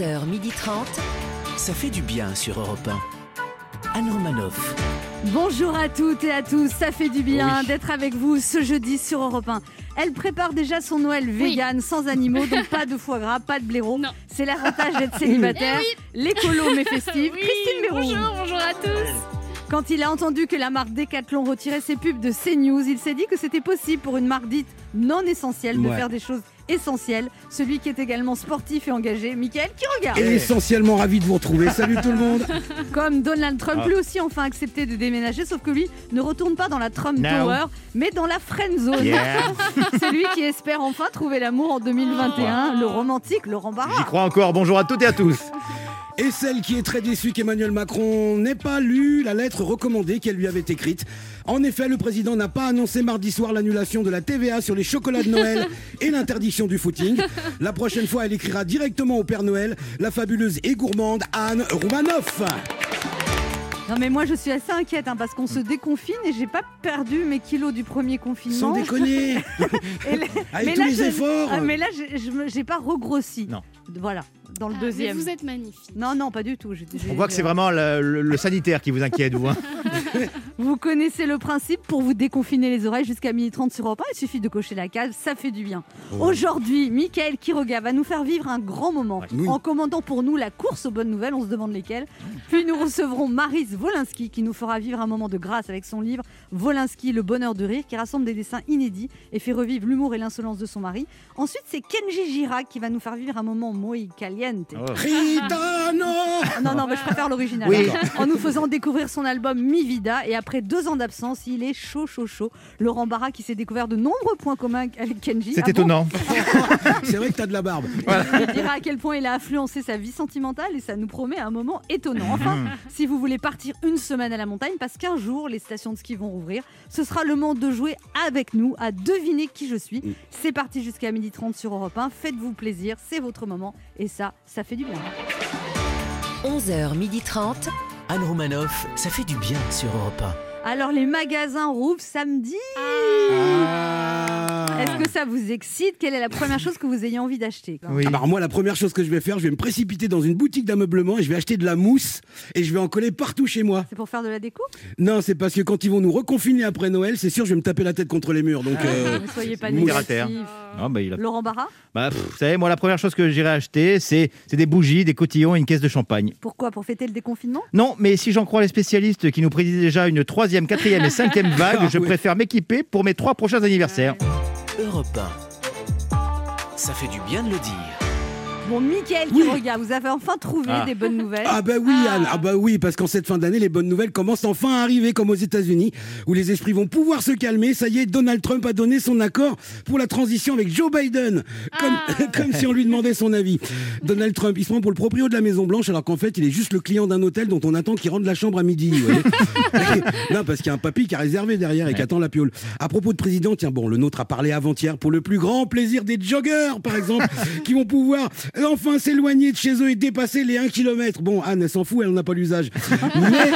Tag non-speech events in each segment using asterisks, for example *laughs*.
11h30. Ça fait du bien sur Europe 1. Anne Romanoff. Bonjour à toutes et à tous, ça fait du bien Oui. d'être avec vous ce jeudi sur Europe 1. Elle prépare déjà son Noël vegan, sans animaux, donc *laughs* pas de foie gras, pas de blaireau. Non. C'est l'avantage d'être célibataire. L'écolo mais festive. *laughs* Oui, Christine Mérou. bonjour, bonjour à tous. Quand il a entendu que la marque Decathlon retirait ses pubs de CNews, il s'est dit que c'était possible pour une marque dite non essentielle de Ouais. faire des choses essentielles. Celui qui est également sportif et engagé, Mickaël, qui regarde. Et essentiellement ravi de vous retrouver. Salut tout le monde. *laughs* Comme Donald Trump, Ah. lui aussi enfin accepté de déménager, sauf que lui ne retourne pas dans la Trump No. Tower, mais dans la friend zone. Yeah. *laughs* C'est lui qui espère enfin trouver l'amour en 2021, le romantique Laurent J'y Barra. crois encore. Bonjour à toutes et à tous. Et celle qui est très déçue qu'Emmanuel Macron n'ait pas lu la lettre recommandée qu'elle lui avait écrite. En effet, le président n'a pas annoncé mardi soir l'annulation de la TVA sur les chocolats de Noël *laughs* et l'interdiction du footing. La prochaine fois, elle écrira directement au Père Noël, la fabuleuse et gourmande Anne Roumanoff. Non mais moi je suis assez inquiète hein, parce qu'on se déconfine et j'ai pas perdu mes kilos du premier Sans confinement. déconner. *laughs* Et là- Avec mais tous là, les je- efforts. Ah, mais là j'ai pas regrossi. Non. Voilà, dans le Ah, deuxième. Mais vous êtes magnifique. Non, non, pas du tout. On voit que c'est vraiment le, le- le sanitaire qui vous inquiète, vous. hein. *laughs* Vous connaissez le principe pour vous déconfiner les oreilles jusqu'à 12h30 sur Europe 1. Il suffit de cocher la case, ça fait du bien. Aujourd'hui, Michael Quiroga va nous faire vivre un grand moment Oui. en commandant pour nous la course aux bonnes nouvelles. On se demande lesquelles. Puis nous recevrons Maris Wolinski qui nous fera vivre un moment de grâce avec son livre Wolinski, le bonheur de rire, qui rassemble des dessins inédits et fait revivre l'humour et l'insolence de son mari. Ensuite, c'est Kenji Girac qui va nous faire vivre un moment muy caliente. Oh. Ritano. Ah Non, non, mais je préfère l'original. Oui. En nous faisant découvrir son album Mi Vida. Et après deux ans d'absence, il est chaud, chaud, chaud. Laurent Barra qui s'est découvert de nombreux points communs avec Kenji. C'est Ah bon étonnant. *laughs* C'est vrai que t'as de la barbe. Il dira à quel point il a influencé sa vie sentimentale et ça nous promet un moment étonnant. Enfin, si vous voulez partir une semaine à la montagne, parce qu'un jour les stations de ski vont rouvrir, ce sera le moment de jouer avec nous à deviner qui je suis. C'est parti jusqu'à 12h30 sur Europe 1. Faites-vous plaisir, c'est votre moment et ça, ça fait du bien. 11h30. Anne Romanoff, ça fait du bien sur Europe Alors les magasins rouvrent samedi. Ah. Est-ce que ça vous excite? Quelle est la première chose que vous ayez envie d'acheter Oui. Ah alors moi, la première chose que je vais faire, je vais me précipiter dans une boutique d'ameublement et je vais acheter de la mousse et je vais en coller partout chez moi. C'est pour faire de la déco? Non, c'est parce que quand ils vont nous reconfiner après Noël, c'est sûr, je vais me taper la tête contre les murs. Donc, euh, Ne soyez pas négatif. Ah, bah, il a- Laurent Barra? Bah, pff, vous savez, moi, la première chose que j'irai acheter, c'est c'est des bougies, des cotillons et une caisse de champagne. Pourquoi? Pour fêter le déconfinement? Non, mais si j'en crois les spécialistes qui nous prédisent déjà une troisième, quatrième et cinquième vague, Ah, je oui. préfère m'équiper pour mes trois prochains anniversaires. 1. Europe 1. Ça fait du bien de le dire. Bon, Mickaël qui regarde, vous avez enfin trouvé Ah. des bonnes nouvelles. ah bah oui, Anne, ah bah oui, parce qu'en cette fin d'année, les bonnes nouvelles commencent enfin à arriver, comme aux États-Unis, où les esprits vont pouvoir se calmer. Ça y est, Donald Trump a donné son accord pour la transition avec Joe Biden, comme, *laughs* comme si on lui demandait son avis. Donald Trump, il se prend pour le proprio de la Maison Blanche, alors qu'en fait, il est juste le client d'un hôtel dont on attend qu'il rentre la chambre à midi. vous voyez. *laughs* non, parce qu'il y a un papy qui a réservé derrière et qui attend la piole. À propos de président, tiens, bon, le nôtre a parlé avant-hier pour le plus grand plaisir des joggers, par exemple, *laughs* qui vont pouvoir enfin s'éloigner de chez eux et dépasser les 1 km. Bon, Anne, elle s'en fout, elle n'en a pas l'usage. *laughs* Mais,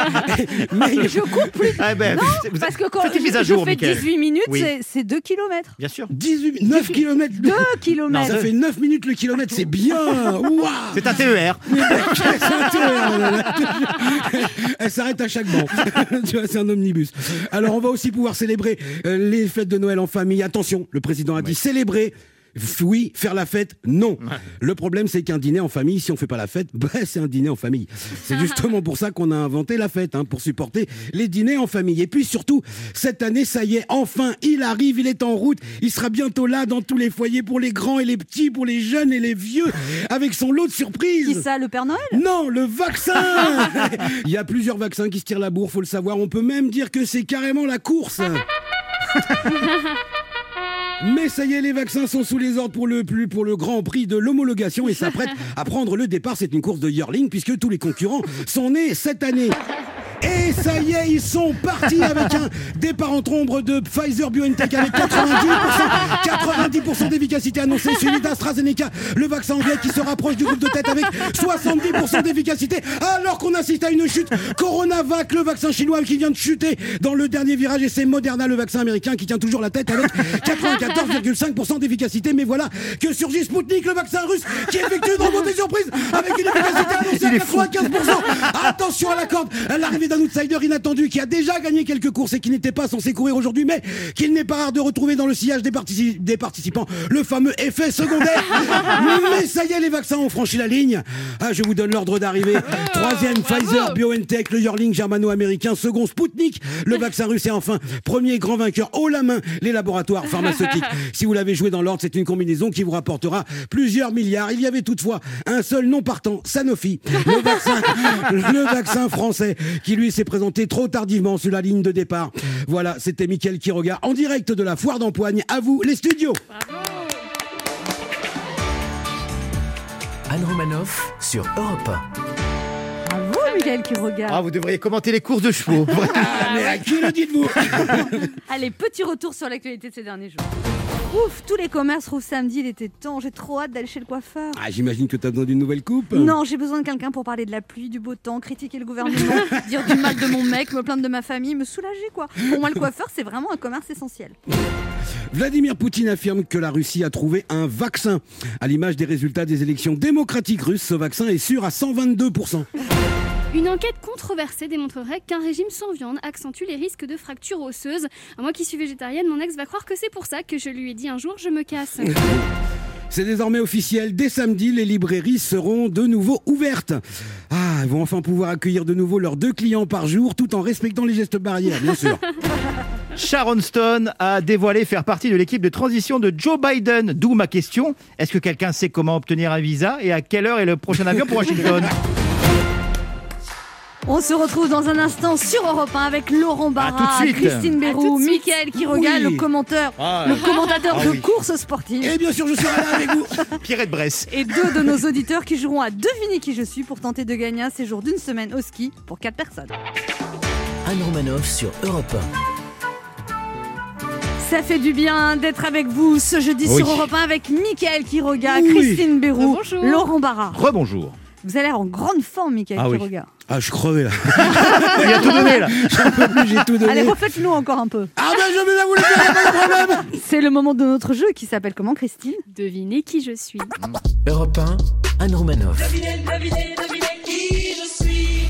mais- *laughs* Je cours plus Ah, ben, vous- parce que quand je, mise à je jour, fais Mickaël. 18 minutes, Oui. c'est- c'est 2 km. Bien sûr. 18, 9 km. 2 km. Ça fait 9 minutes le kilomètre, c'est bien. Waouh C'est un E TER. *laughs* Elle s'arrête à chaque banc. tu vois, c'est un omnibus. Alors, on va aussi pouvoir célébrer euh, les fêtes de Noël en famille. Attention, le président a dit célébrer. Oui, faire la fête, non. Le problème, c'est qu'un dîner en famille, si on fait pas la fête, *laughs* bah, c'est un dîner en famille. C'est justement pour ça qu'on a inventé la fête, hein, pour supporter les dîners en famille. Et puis surtout, cette année, ça y est, enfin, il arrive, il est en route. Il sera bientôt là dans tous les foyers pour les grands et les petits, pour les jeunes et les vieux, avec son lot de surprises. Qui ça, le Père Noël? Non, le vaccin *laughs* Il y a plusieurs vaccins qui se tirent la bourre, faut le savoir. On peut même dire que c'est carrément la course. *laughs* Mais ça y est, les vaccins sont sous les ordres pour le, plus, pour le grand prix de l'homologation et s'apprêtent *laughs* à prendre le départ. C'est une course de yearling puisque tous les concurrents sont nés cette année. Et ça y est, ils sont partis avec un départ en ombre de Pfizer BioNTech avec 90%, 90% d'efficacité annoncée, suivi d'AstraZeneca, le vaccin anglais qui se rapproche du groupe de tête avec 70% d'efficacité, alors qu'on assiste à une chute. Coronavac, le vaccin chinois qui vient de chuter dans le dernier virage, et c'est Moderna, le vaccin américain qui tient toujours la tête avec 94,5% d'efficacité. Mais voilà que surgit Sputnik, le vaccin russe, qui effectue une remontée surprise avec une efficacité annoncée à 95%. Attention à la corde, l'arrivée d'un outsider inattendu qui a déjà gagné quelques courses et qui n'était pas censé courir aujourd'hui, mais qu'il n'est pas rare de retrouver dans le sillage des, partici- des participants le fameux effet secondaire. *laughs* mais ça y est, les vaccins ont franchi la ligne. Ah, je vous donne l'ordre d'arrivée. Troisième Pfizer, BioNTech, le Yearling germano-américain. Second Sputnik, le vaccin russe. Et enfin, premier grand vainqueur haut la main, les laboratoires pharmaceutiques. *laughs* Si vous l'avez joué dans l'ordre, c'est une combinaison qui vous rapportera plusieurs milliards. Il y avait toutefois un seul non partant, Sanofi, le vaccin, *laughs* le vaccin français, qui lui s'est présenté trop tardivement sur la ligne de départ. Voilà, c'était Mickaël qui regarde en direct de la foire d'empoigne. À vous, les studios. Anne Romanoff sur Europe Bravo, Michael qui regarde. Ah, vous devriez commenter les courses de chevaux. Ah, mais à qui le dites-vous? *laughs* Allez, petit retour sur l'actualité de ces derniers jours. Ouf, tous les commerces rouvrent samedi, il était temps. J'ai trop hâte d'aller chez le coiffeur. Ah, j'imagine que tu as besoin d'une nouvelle coupe. Non, j'ai besoin de quelqu'un pour parler de la pluie, du beau temps, critiquer le gouvernement, *laughs* dire du mal de mon mec, me plaindre de ma famille, me soulager quoi. Pour moi, le coiffeur, c'est vraiment un commerce essentiel. Vladimir Poutine affirme que la Russie a trouvé un vaccin. À l'image des résultats des élections démocratiques russes, ce vaccin est sûr à 122%. Une enquête controversée démontrerait qu'un régime sans viande accentue les risques de fractures osseuses. Moi qui suis végétarienne, mon ex va croire que c'est pour ça que je lui ai dit un jour je me casse. *laughs* C'est désormais officiel. Dès samedi, les librairies seront de nouveau ouvertes. Ah, elles vont enfin pouvoir accueillir de nouveau leurs deux clients par jour tout en respectant les gestes barrières, bien sûr. *laughs* Sharon Stone a dévoilé faire partie de l'équipe de transition de Joe Biden. D'où ma question est-ce que quelqu'un sait comment obtenir un visa et à quelle heure est le prochain avion pour Washington? *laughs* On se retrouve dans un instant sur Europe 1 avec Laurent Barra, tout de suite. Christine Béroux, de. Mickaël qui regarde Oui. le commentateur, Ah, le commentateur Ah de oui. courses sportives. Et bien sûr, je serai là avec vous. *laughs* Pierrette Bresse. Et deux de nos auditeurs qui joueront à deviner qui je suis pour tenter de gagner un séjour d'une semaine au ski pour quatre personnes. Anne Romanoff sur Europe Ça fait du bien d'être avec vous ce jeudi Oui. sur Europe 1 avec Mickaël Quiroga, Oui. Christine Béroux, Bonjour. Laurent Barra. Rebonjour. Vous avez l'air en grande forme, Mickaël Ah oui. Ah, je crevais là. *laughs* Il a tout donné là. J'en peux plus, j'ai tout donné. Allez, refaites-nous encore un peu. Ah ben, je vais la vous le y a pas de problème. *laughs* C'est le moment de notre jeu qui s'appelle comment, Christine? Devinez qui je suis. Europe 1, Anne Romanoff.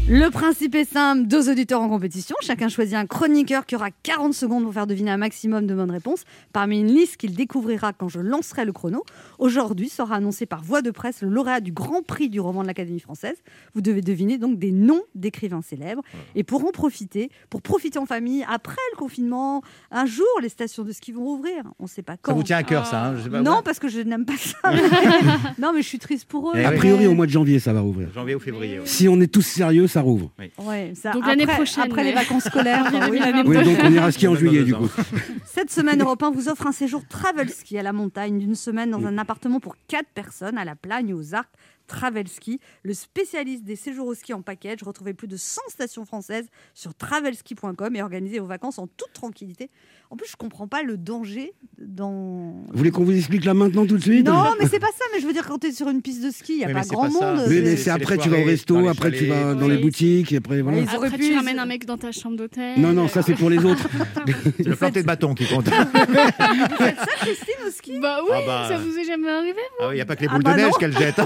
Le principe est simple, deux auditeurs en compétition. Chacun choisit un chroniqueur qui aura 40 secondes pour faire deviner un maximum de bonnes réponses parmi une liste qu'il découvrira quand je lancerai le chrono. Aujourd'hui sera annoncé par voie de presse le lauréat du Grand Prix du roman de l'Académie française. Vous devez deviner donc des noms d'écrivains célèbres et pour en profiter, pour profiter en famille après le confinement, un jour les stations de ski vont rouvrir. On ne sait pas Ça quand. vous tient à cœur ça hein, je sais pas, non, ouais. parce que je n'aime pas ça. *laughs* non, mais je suis triste pour eux. Eh A priori, au mois de janvier, ça va rouvrir. Janvier ou février. ouais. Si on est tous sérieux, ça rouvre. Ouais, ça, Donc l'année prochaine, Après les vacances scolaires. *laughs* enfin, oui, l'année Oui, donc on ira skier en juillet, du coup. *laughs* Cette semaine, Europe 1 vous offre un séjour travel ski à la montagne d'une semaine dans un appartement pour 4 personnes à la Plagne, aux Arcs. Travel Ski, le spécialiste des séjours au ski en package. Retrouvez plus de 100 stations françaises sur travelski.com et organisez vos vacances en toute tranquillité. En plus, je comprends pas le danger dans. Vous voulez qu'on vous explique là maintenant tout de suite? Non, mais c'est pas ça. Mais je veux dire, quand tu es sur une piste de ski, il n'y a Oui, pas grand pas ça. monde. Mais, C'est- mais c'est après, tu vas au resto, après tu vas dans les Oui. boutiques, et après voilà. Après, pu- tu ramènes un mec dans ta chambre d'hôtel. Non, non, ça c'est pour les *laughs* autres. C'est le planter de bâton qui compte. Christine au ski? Bah oui, Ah bah. ça vous est jamais arrivé Ah oui, il n'y a pas que les Ah boules bah de neige qu'elle jette.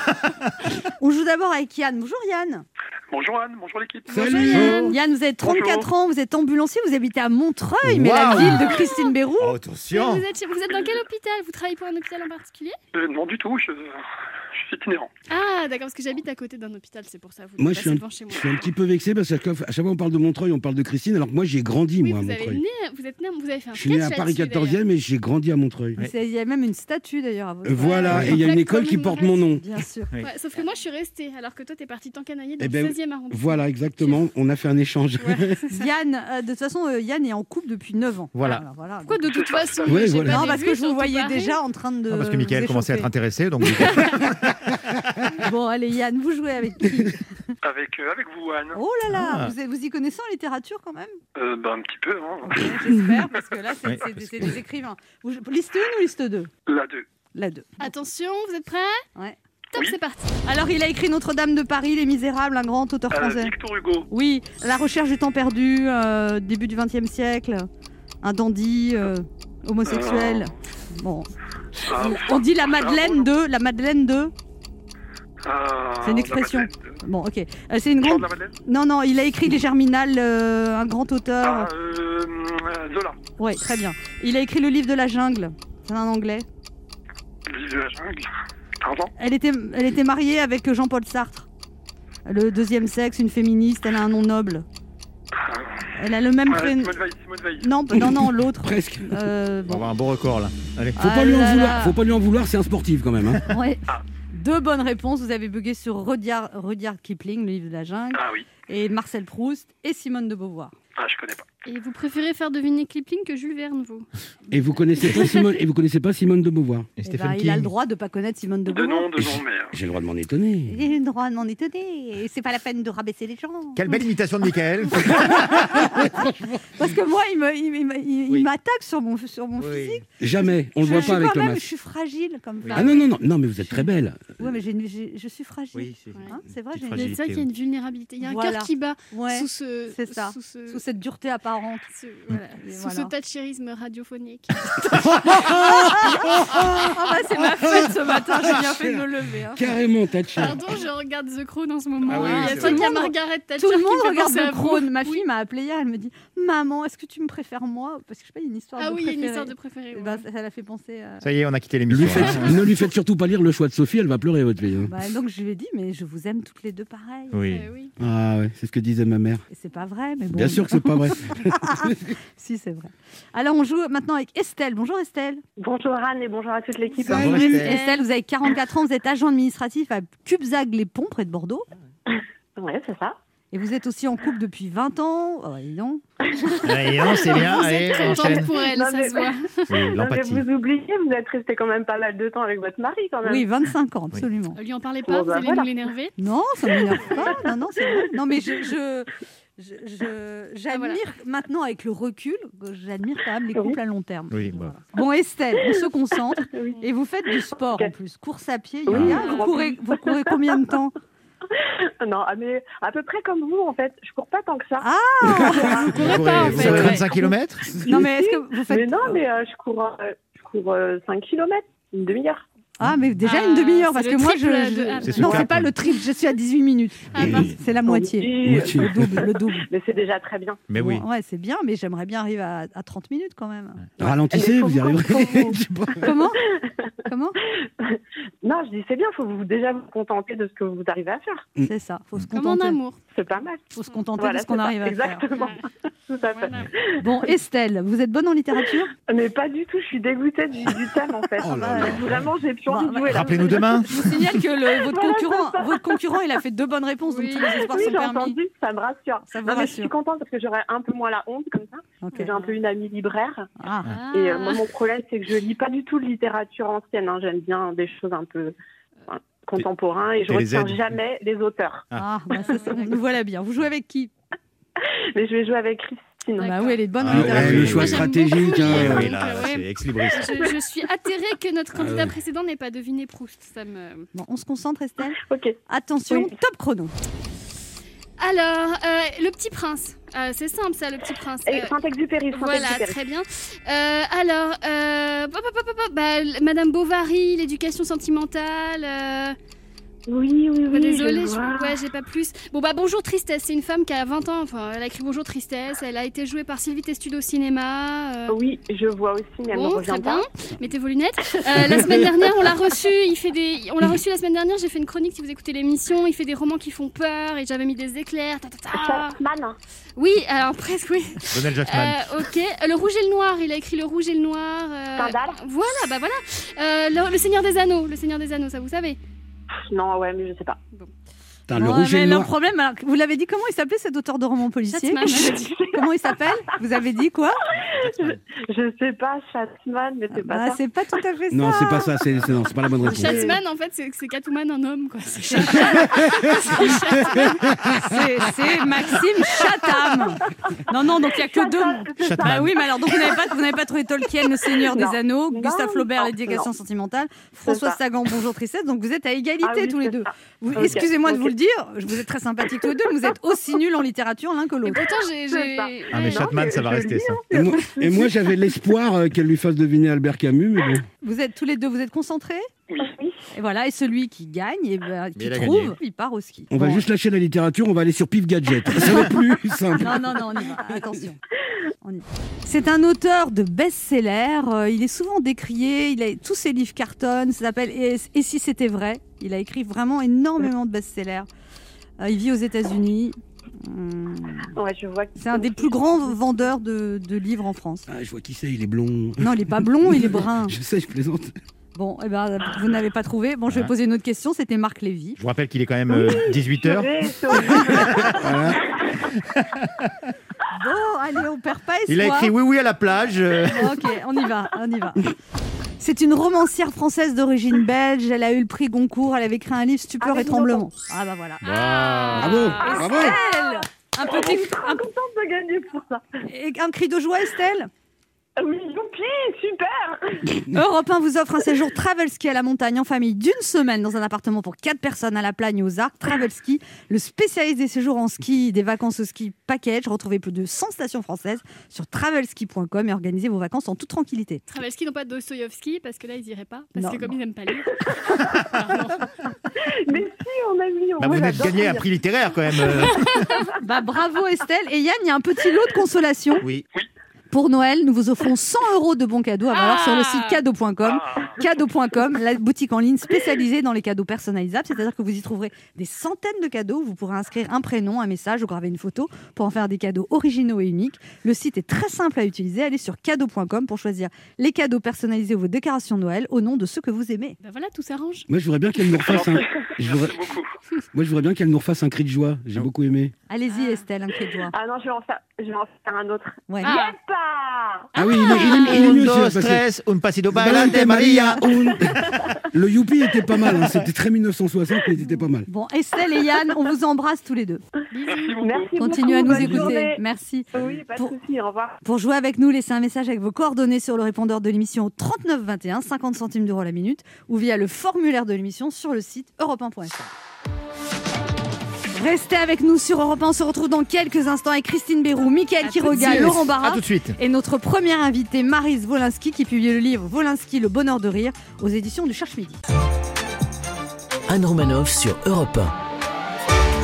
*laughs* On joue d'abord avec Yann. Bonjour Yann. Bonjour Anne, bonjour l'équipe. Salut. Yann, vous avez 34 Bonjour. ans, vous êtes ambulancier, vous habitez à Montreuil, mais la ville de Christine Béroux. Oh, vous attention. êtes, vous êtes dans quel hôpital? Vous travaillez pour un hôpital en particulier? Euh, non du tout, je, itinérant. Ah d'accord, parce que j'habite à côté d'un hôpital, c'est pour ça. Vous Moi, je suis, un, devant chez moi. je suis un petit peu vexé parce qu'à chaque fois à chaque fois, on parle de Montreuil, on parle de Christine, alors que moi j'ai grandi Oui, moi à avez Montreuil. né, vous êtes né, vous avez fait un Je suis né à Paris là-dessus, d'ailleurs. 14e et j'ai grandi à Montreuil. Il y a même une statue d'ailleurs à votre Euh, Voilà, Ouais, et il y a une école qui porte mon nom. Bien sûr. Ouais, sauf que moi je suis restée, alors que toi t'es parti t'encanailler dans Eh ben, le 16e arrondissement. Voilà, exactement, on a fait un échange. *laughs* Yann, euh, de toute façon, euh, Yann est en couple depuis 9 ans. Voilà. voilà. Pourquoi de toute façon Non, parce que je vous voyais déjà en train de. Ah, parce que Mickaël vous commençait à être intéressé, donc *laughs* *laughs* Bon, allez, Yann, vous jouez avec qui avec, euh, avec vous, Anne. Oh là là, Ah. vous, vous y connaissez en littérature quand même? Euh, bah, un petit peu, hein. Ok, J'espère, parce que là, c'est Oui, que- des écrivains. Vous- Liste 1 ou liste 2 La 2. La 2. Attention, vous êtes prêts? Ouais. Top, Oui. c'est parti. Alors, il a écrit Notre-Dame de Paris, Les Misérables, un grand auteur Euh, français. Victor Hugo. Oui, La recherche du temps perdu, euh, début du XXe siècle, un dandy euh, homosexuel. Bon, Ah, on dit la ah, Madeleine de, la Madeleine de. ah, C'est une expression. Bon, ok. Euh, c'est une grande. Non, non, il a écrit Les Germinales, euh, un grand auteur. Ah, euh, Zola. Oui, très bien. Il a écrit le livre de la jungle. C'est un anglais. Le livre de la jungle. Pardon Elle était, elle était mariée avec Jean-Paul Sartre. Le deuxième sexe, une féministe, elle a un nom noble. Elle a le même Ouais, prénom. Non, *laughs* non, non, l'autre. Presque. Euh, On va avoir un bon record là. Allez. Faut Ah pas lui en vouloir. là. Faut pas lui en vouloir. C'est un sportif quand même. hein. *laughs* Ouais. Ah. Deux bonnes réponses. Vous avez bugué sur Rudyard, Rudyard Kipling, le livre de la jungle, Ah oui. et Marcel Proust et Simone de Beauvoir. Ah, je connais pas. Et vous préférez faire deviner Kipling que Jules Verne, vous? Et vous connaissez pas Simone. Et vous connaissez pas Simone de Beauvoir? Et Eh ben, il a le droit de pas connaître Simone de De Beauvoir. nom, de nom, mais. euh, J'ai le droit de m'en étonner. Il a le droit de m'en étonner. C'est pas la peine de rabaisser les gens. Quelle belle imitation de Michael. *laughs* *laughs* Parce que moi, il Oui. m'attaque sur mon, sur mon Oui. physique. Jamais. On le je, voit je suis pas avec quand le même, masque. Je suis fragile comme Ah femme. non non non non mais vous êtes très belle. Ouais, mais j'ai une- j'ai- je suis fragile. Oui, c'est Hein, c'est vrai, j'ai fragilité, ça qu'il y a une vulnérabilité. Il y a un Voilà. cœur qui bat Ouais, sous ce, c'est ça. sous ce, sous cette dureté apparente. Voilà, sous voilà. ce tachérisme radiophonique. *laughs* *laughs* Bah c'est ma fête ce matin, j'ai bien fait de me lever. hein. Carrément Thatcher. Pardon, je regarde The Crown en ce moment. Ah oui, il y a Margaret Thatcher Tout le qui monde regarde vous. Crown. Ma fille Oui. m'a appelé hier, elle me dit Maman, est-ce que tu me préfères moi Parce que je sais pas, il y a une histoire Ah de oui, il y a une préféré. histoire de préféré. Eh ouais. ben, ça l'a fait penser à. Ça y est, on a quitté l'émission. hein. ne lui faites surtout pas lire le choix de Sophie, elle va pleurer votre fille. hein. Bah, donc je lui ai dit, mais je vous aime toutes les deux pareil. Oui. Euh, oui. Ah ouais, c'est ce que disait ma mère. Et c'est pas vrai, mais bon. Bien sûr que c'est pas vrai. *laughs* si, c'est vrai. Alors on joue maintenant avec Estelle. Bonjour Estelle. Bonjour Anne et bonjour à toute l'équipe. Bonjour. Estelle. Estelle, vous avez 44 ans, vous êtes agent administratif à Cubzac-les-Ponts, près de Bordeaux. *laughs* Ouais, c'est ça. Et vous êtes aussi en couple depuis 20 ans. Oh. Allez, non, c'est bien. Vous Allez, êtes on contente pour elle, Non, ça mais- se voit. *laughs* Oui, Non, vous oubliez, vous êtes resté quand même pas mal de temps avec votre mari quand même. Oui, 25 ans, absolument. Lui en parlez Bon, pas, vous bah, allez voilà. nous l'énerver. Non, ça ne m'énerve pas. Non, non, c'est vrai. Non, mais je, je, je- je- j'admire Ah, maintenant avec le recul, j'admire quand même les Oui. couples à long terme. Oui, Voilà. bah. Bon, Estelle, on se concentre. Oui. Et vous faites du sport en plus, course à pied, Oui, yoga. oui. Vous courez, vous courez combien de temps? *laughs* Non, ah, mais à peu près comme vous en fait. Je cours pas tant que ça. Ah *laughs* Vous courez Vous pas en courez- vous fait. ouais. 25 km Non, mais est-ce que vous faites. mais non, mais euh, je cours, euh, je cours euh, 5 km, une demi-heure. Ah, mais déjà Ah, une demi-heure, c'est parce que moi, je. je-. C'est ce Non, c'est pas le triple, je suis à 18 minutes. Ah. C'est la moitié. Le double, le double. *laughs* Mais c'est déjà très bien. Mais oui. Bon, ouais, c'est bien, mais j'aimerais bien arriver à, à 30 minutes quand même. Ralentissez, vous y arriverez. *laughs* Comment? Comment? Non, je dis c'est bien, faut vous déjà vous contenter de ce que vous arrivez à faire. C'est ça, faut se Comme en contenter. amour. C'est pas mal. faut se contenter Voilà, de ce qu'on arrive à faire. Exactement. *laughs* Tout à fait. Voilà. Bon, Estelle, vous êtes bonne en littérature? Mais pas du tout, je suis dégoûtée du, du thème en fait. Oh là là. Vraiment, j'ai plus Bah, envie de bah, jouer là. Rappelez-nous demain. Je vous signale que le- *laughs* votre, Voilà, concurrent, votre concurrent, il a fait deux bonnes réponses, donc Oui. tous les espoirs Oui, sont j'ai permis. entendu, ça me rassure. Ça vous Non, mais je suis rassure. contente parce que j'aurais un peu moins la honte comme ça. Ok. parce que J'ai un peu une amie libraire. Ah, Et euh, moi, mon problème, c'est que je lis pas du tout de littérature ancienne. hein. J'aime bien des choses un peu enfin, contemporains et je les retiens jamais les auteurs. ah bah ça, c'est- nous voilà bien. Vous jouez avec qui? *laughs* Mais je vais jouer avec Christine. Bah oui, elle est bonne Ah ouais, le choix Moi, stratégique. hein. Oui, là, ouais. Je, je suis atterrée que notre candidat ouais. précédent n'ait pas deviné Proust. Ça me... Bon, on se concentre, Estelle? Ok. Attention, Oui. top chrono. Alors, euh, le petit prince. Euh, c'est simple ça, le petit prince. Et Euh, Saint-Exupéry. Voilà, Saint-Exupéry. très bien. Euh, alors, euh, bah, l- Madame Bovary, l'éducation sentimentale. Oui, oui, bah, oui. désolée, je je- ouais, j'ai pas plus. Bon bah bonjour tristesse, c'est une femme qui a 20 ans. Enfin, elle a écrit Bonjour tristesse. Elle a été jouée par Sylvie Testudo au cinéma. euh, Oui, je vois aussi, mais elle me Bon, revient très pas. bien. Mettez vos lunettes. Euh, la semaine dernière, on l'a reçu. Il fait des. On l'a reçu la semaine dernière. J'ai fait une chronique. Si vous écoutez l'émission, il fait des romans qui font peur. Et j'avais mis des éclairs. ta, ta, ta. Chapman. Oui, alors presque oui. Donald Jackman. Euh, ok. Le rouge et le noir. Il a écrit le rouge et le noir. euh, Stendhal. Voilà, bah voilà. Euh, le, le Seigneur des Anneaux. Le Seigneur des Anneaux, ça vous savez. Non, ouais, mais je sais pas. Putain, le Ouais, rouge et mais le le noir. problème, alors, vous l'avez dit, comment il s'appelait cet auteur de roman policier. Comment il s'appelle Vous avez dit quoi Je sais pas, Schatzman, mais c'est pas Bah, ça. C'est pas tout à fait ça. Non, c'est pas ça, c'est c'est- non, c'est pas la bonne réponse. Schatzman, en fait, c'est c'est Catwoman en homme, quoi. C'est C'est c'est Maxime Chatham. Non, non, donc il n'y a que deux. Ah oui, mais alors donc vous n'avez pas, vous n'avez pas trouvé Tolkien, le Seigneur Non. des Anneaux, Non, Gustave Flaubert, l'éducation sentimentale, François. Sagan, bonjour tristesse. Donc vous êtes à égalité Ah oui, tous les deux. Ok, Excusez-moi de vous le dire, vous êtes très sympathiques tous les deux, mais vous êtes aussi nuls en littérature l'un que Et l'autre. pourtant, j'ai. Ah, mais mais ça va je rester ça. *laughs* Et moi, et moi, j'avais l'espoir euh, qu'elle lui fasse deviner Albert Camus, mais bon. Vous êtes tous les deux, vous êtes concentrés? Oui. Et voilà, et celui qui gagne, et ben, qui il trouve, gagné. il part au ski. On va juste lâcher la littérature, on va aller sur Pif Gadget. *laughs* Ça va être plus simple. Non, non, non, on y va. *laughs* Attention. C'est un auteur de best-seller. euh, il est souvent décrié. Il a, tous ses livres cartonnent. Ça s'appelle Et, si c'était vrai? Il a écrit vraiment énormément de best-sellers. Euh, il vit aux États-Unis. Hum, Ouais, je vois. que- C'est un des plus grands vendeurs de, de livres en France. Ah, je vois qui c'est, il est blond. Non, il est pas blond, il est *laughs* brun. Je sais, je plaisante. Bon, eh ben, vous n'avez pas trouvé. Bon, je vais Ouais. poser une autre question. C'était Marc Lévy. Je vous rappelle qu'il est quand même 18h. Purée, c'est horrible. Voilà. Bon, allez, on perd pas espoir. Il a écrit oui, oui à la plage. euh. Ok, on y va, on y va. C'est une romancière française d'origine belge. Elle a eu le prix Goncourt. Elle avait écrit un livre Stupeur Avec et tremblement. Ah bah voilà. Bravo, bravo. Estelle un petit suis contente de gagner pour ça. un, un cri de joie, Estelle? Ah Oui, super. *laughs* Europe 1 vous offre un séjour travel ski à la montagne en famille d'une semaine dans un appartement pour 4 personnes à la Plagne aux Arcs. Travel Ski, le spécialiste des séjours en ski, des vacances au ski package. Retrouvez plus de 100 stations françaises sur travelski.com et organisez vos vacances en toute tranquillité. Travelski n'ont pas de Dostoïevski parce que là ils iraient pas parce Non, que comme non. ils n'aiment pas lire. *laughs* Mais si, on a mis. Bah, vous venez de gagner un prix littéraire quand même. *laughs* Bah bravo Estelle. Et Yann, il y a un petit lot de consolation. Oui. Pour Noël, nous vous offrons 100 euros de bons cadeaux à valoir Ah sur le site cadeau.com. Ah, Cadeau.com, la boutique en ligne spécialisée dans les cadeaux personnalisables. C'est-à-dire que vous y trouverez des centaines de cadeaux. Vous pourrez inscrire un prénom, un message ou graver une photo pour en faire des cadeaux originaux et uniques. Le site est très simple à utiliser. Allez sur cadeau.com pour choisir les cadeaux personnalisés ou vos décorations de Noël au nom de ceux que vous aimez. Bah voilà, tout s'arrange. Moi, je voudrais bien qu'elle nous refasse un. *laughs* Je voudrais... Moi, je voudrais bien qu'elle nous refasse un cri de joie. J'ai beaucoup aimé. Allez-y Estelle, un cri de joie. Ah non, je vais en faire, je vais en faire un autre. Ouais. Ah. Pas Ah oui, il est, il est- il est Un, mieux stress, un pasito bailante, Balante Maria. Un- *laughs* Le youpi était pas mal. hein. C'était très 1960, mais il était pas mal. Bon, Estelle et Yann, on vous embrasse tous les deux. Merci beaucoup. Merci Continuez à nous écouter. journée. Merci. Oui, pas de Pour- souci, au revoir. Pour jouer avec nous, laissez un message avec vos coordonnées sur le répondeur de l'émission au 39 21, 50 centimes d'euros la minute, ou via le formulaire de l'émission sur le site europe1.fr. Restez avec nous sur Europe 1. On se retrouve dans quelques instants avec Christine Bérou, Mickaël Quiroga. Laurent Barra tout de suite. et notre première invitée, Marise Wolinski, qui publie le livre Wolinski, le bonheur de rire aux éditions du Cherche Midi. Anne Romanoff sur Europe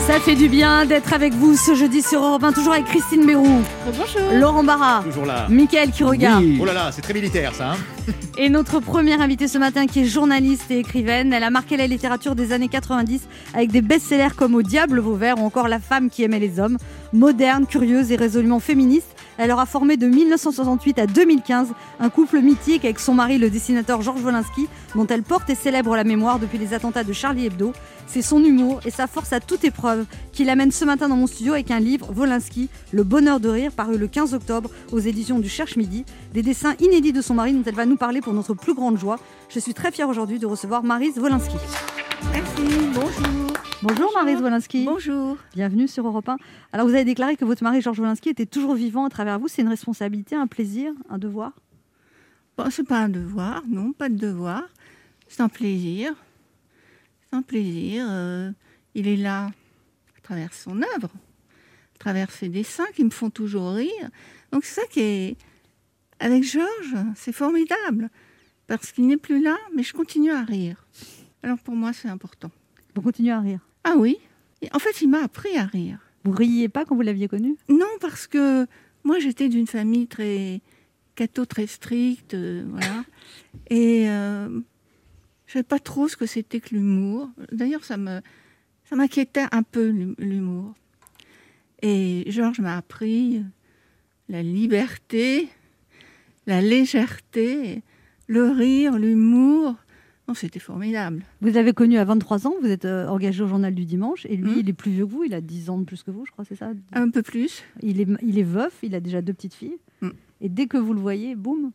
Ça fait du bien d'être avec vous ce jeudi sur Europe 1, toujours avec Christine Bérou, Bonjour. Laurent Barra, Toujours là. Mickaël Quiroga. Oui. Oh là là, c'est très militaire ça. hein. *laughs* Et notre première invitée ce matin qui est journaliste et écrivaine, elle a marqué la littérature des années 90 avec des best-sellers comme Au diable Vauvert ou encore La femme qui aimait les hommes. Moderne, curieuse et résolument féministe, elle aura formé de 1968 à 2015 un couple mythique avec son mari le dessinateur Georges Wolinski dont elle porte et célèbre la mémoire depuis les attentats de Charlie Hebdo. C'est son humour et sa force à toute épreuve qui l'amène ce matin dans mon studio avec un livre, Wolinski, Le bonheur de rire, paru le 15 octobre aux éditions du Cherche Midi. Des dessins inédits de son mari dont elle va nous parler pour notre plus grande joie. Je suis très fière aujourd'hui de recevoir Marise Wolinski. Merci, bonjour. Bonjour Marise Wolinski. Bonjour. Bienvenue sur Europe 1. Alors vous avez déclaré que votre mari Georges Wolinski était toujours vivant à travers vous. C'est une responsabilité, un plaisir, un devoir? Bon, c'est pas un devoir, non, pas de devoir. C'est un plaisir. Un plaisir. euh, il est là à travers son œuvre, à travers ses dessins qui me font toujours rire. Donc c'est ça qui est... Avec Georges, c'est formidable. Parce qu'il n'est plus là, mais je continue à rire. Alors pour moi, c'est important. Vous continuez à rire? Ah oui Et En fait, il m'a appris à rire. Vous riez pas quand vous l'aviez connu? Non, parce que moi, j'étais d'une famille très catho, très stricte, euh, voilà. Et euh, je savais pas trop ce que c'était que l'humour. D'ailleurs, ça me ça m'inquiétait un peu l'hum- l'humour. Et Georges m'a appris la liberté, la légèreté, le rire, l'humour, Non, c'était formidable. Vous l'avez connu à 23 ans, vous êtes euh, engagé au journal du dimanche, et lui, Mm. il est plus vieux que vous, il a 10 ans de plus que vous, je crois, c'est ça? Un peu plus. il est, il est veuf, il a déjà deux petites filles, Mm. et dès que vous le voyez, boum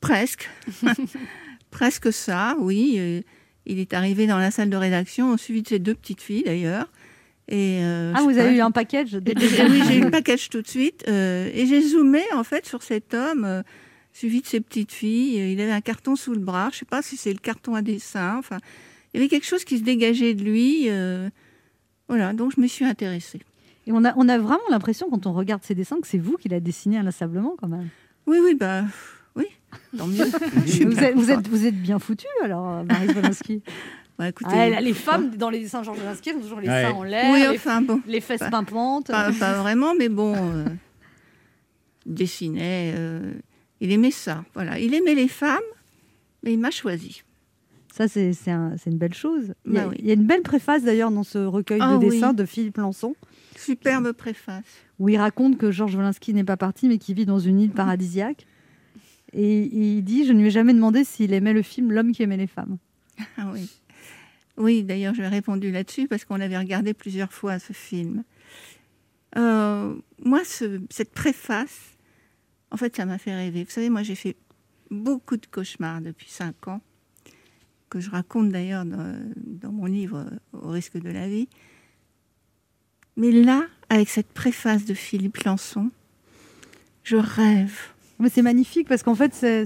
Presque. *laughs* Presque ça, oui. Euh, Il est arrivé dans la salle de rédaction, au suivi de ses deux petites filles d'ailleurs. Et euh, Ah, vous avez pas, eu un package *laughs* oui, j'ai eu le package tout de suite. euh, et j'ai zoomé en fait sur cet homme, euh, suivi de ses petites filles. Il avait un carton sous le bras. Je sais pas si c'est le carton à dessin. Enfin, il y avait quelque chose qui se dégageait de lui. voilà, donc je me suis intéressée. Et on a, on a vraiment l'impression, quand on regarde ses dessins, que c'est vous qui l'a dessiné inlassablement, quand même. Oui, oui, bah oui, tant mieux. *laughs* Vous, êtes, vous, êtes, vous êtes bien foutu, alors, euh, Marie Wolinski. *laughs* Bah, écoutez, Ah, elle- les femmes, dans les dessins Georges Wolinski, elles ont toujours les Ouais. seins en l'air, oui, les, enfin bon, les fesses Pas- pimpantes. pas, pas *laughs* vraiment, mais bon, euh, il dessinait. euh, il aimait ça. Voilà, il aimait les femmes, mais il m'a choisi. Ça, c'est c'est un- c'est une belle chose. Il y, a, Bah oui. il y a une belle préface, d'ailleurs, dans ce recueil Ah de oui. dessins de Philippe Lançon, Superbe préface. où il raconte que Georges Wolinski n'est pas parti, mais qu'il vit dans une île paradisiaque. Et il dit Je ne lui ai jamais demandé s'il aimait le film L'homme qui aimait les femmes. Ah oui. Oui, d'ailleurs, je lui ai répondu là-dessus parce qu'on avait regardé plusieurs fois ce film. Euh, moi, ce- cette préface, en fait, ça m'a fait rêver. Vous savez, moi, j'ai fait beaucoup de cauchemars depuis cinq ans, que je raconte d'ailleurs dans, dans mon livre Au risque de la vie. Mais là, avec cette préface de Philippe Lançon, je rêve. Mais c'est magnifique parce qu'en fait, c'est-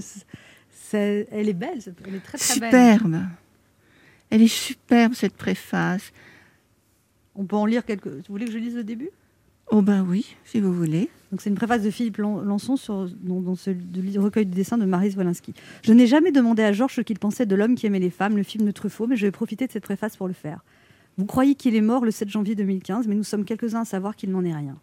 c'est- elle est belle, elle est très très belle. Superbe. Elle est superbe, cette préface. On peut en lire quelques. Vous voulez que je lise le début? Oh ben oui, si vous voulez. Donc c'est une préface de Philippe Lan- Lançon sur, dans, dans ce de recueil de dessins de Marise Wolinski. Je n'ai jamais demandé à Georges ce qu'il pensait de l'homme qui aimait les femmes, le film de Truffaut, mais je vais profiter de cette préface pour le faire. Vous croyez qu'il est mort le 7 janvier 2015, mais nous sommes quelques-uns à savoir qu'il n'en est rien.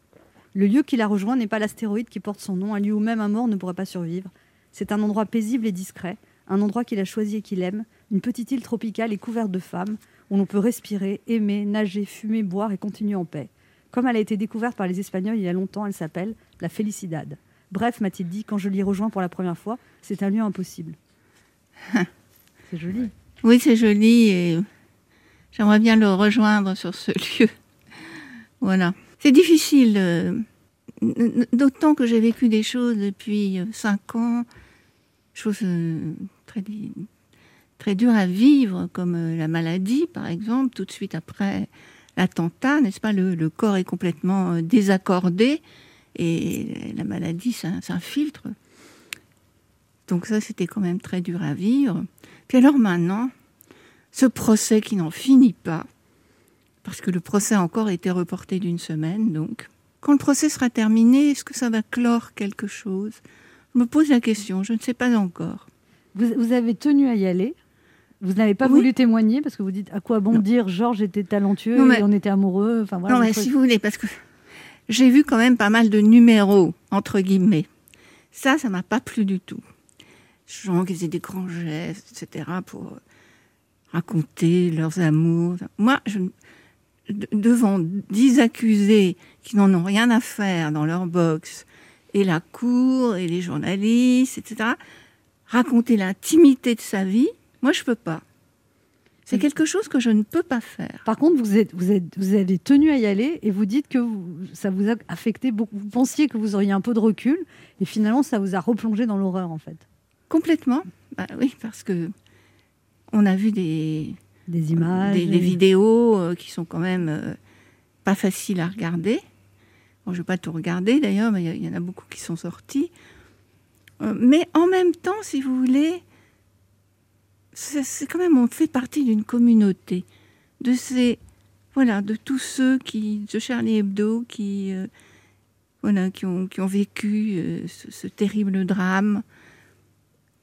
Le lieu qu'il a rejoint n'est pas l'astéroïde qui porte son nom, un lieu où même un mort ne pourrait pas survivre. C'est un endroit paisible et discret, un endroit qu'il a choisi et qu'il aime, une petite île tropicale et couverte de femmes, où l'on peut respirer, aimer, nager, fumer, boire et continuer en paix. Comme elle a été découverte par les Espagnols il y a longtemps, elle s'appelle la Felicidad. Bref, m'a-t-il dit, quand je l'y rejoins pour la première fois, c'est un lieu impossible. *laughs* c'est joli. Oui, c'est joli et j'aimerais bien le rejoindre sur ce *laughs* lieu. Voilà. C'est difficile, euh, d'autant que j'ai vécu des choses depuis euh, cinq ans, choses euh, très, très dures à vivre, comme la maladie, par exemple, tout de suite après l'attentat, n'est-ce pas? Le, le corps est complètement désaccordé et la maladie s'in- s'infiltre. Donc ça, c'était quand même très dur à vivre. Puis alors maintenant, ce procès qui n'en finit pas, parce que le procès a encore été reporté d'une semaine, donc. Quand le procès sera terminé, est-ce que ça va clore quelque chose? Je me pose la question, je ne sais pas encore. Vous, vous avez tenu à y aller? Vous n'avez pas Oui. voulu témoigner parce que vous dites à quoi bon Non. dire Georges était talentueux Non, mais- et on était amoureux. Enfin, voilà, non, mais si vous voulez, parce que j'ai vu quand même pas mal de numéros, entre guillemets. Ça, ça m'a pas plu du tout. Gens qui faisaient des grands gestes, etc., pour raconter leurs amours. Moi, je, devant dix accusés qui n'en ont rien à faire dans leur box, et la cour, et les journalistes, etc., raconter l'intimité de sa vie, moi, je peux pas. C'est quelque chose que je ne peux pas faire. Par contre, vous, êtes, vous, êtes, vous avez tenu à y aller et vous dites que vous- ça vous a affecté beaucoup. Vous pensiez que vous auriez un peu de recul et finalement, ça vous a replongé dans l'horreur en fait. Complètement. Bah oui, parce que on a vu des, Des images. des, des vidéos euh, qui sont quand même euh, pas faciles à regarder. Bon, je ne vais pas tout regarder d'ailleurs, mais il y en a beaucoup qui sont sortis. Euh, mais en même temps, si vous voulez, c'est quand même, on fait partie d'une communauté. De ces, voilà, de tous ceux qui, de Charlie Hebdo, qui, euh, voilà, qui ont, qui ont vécu euh, ce, ce terrible drame.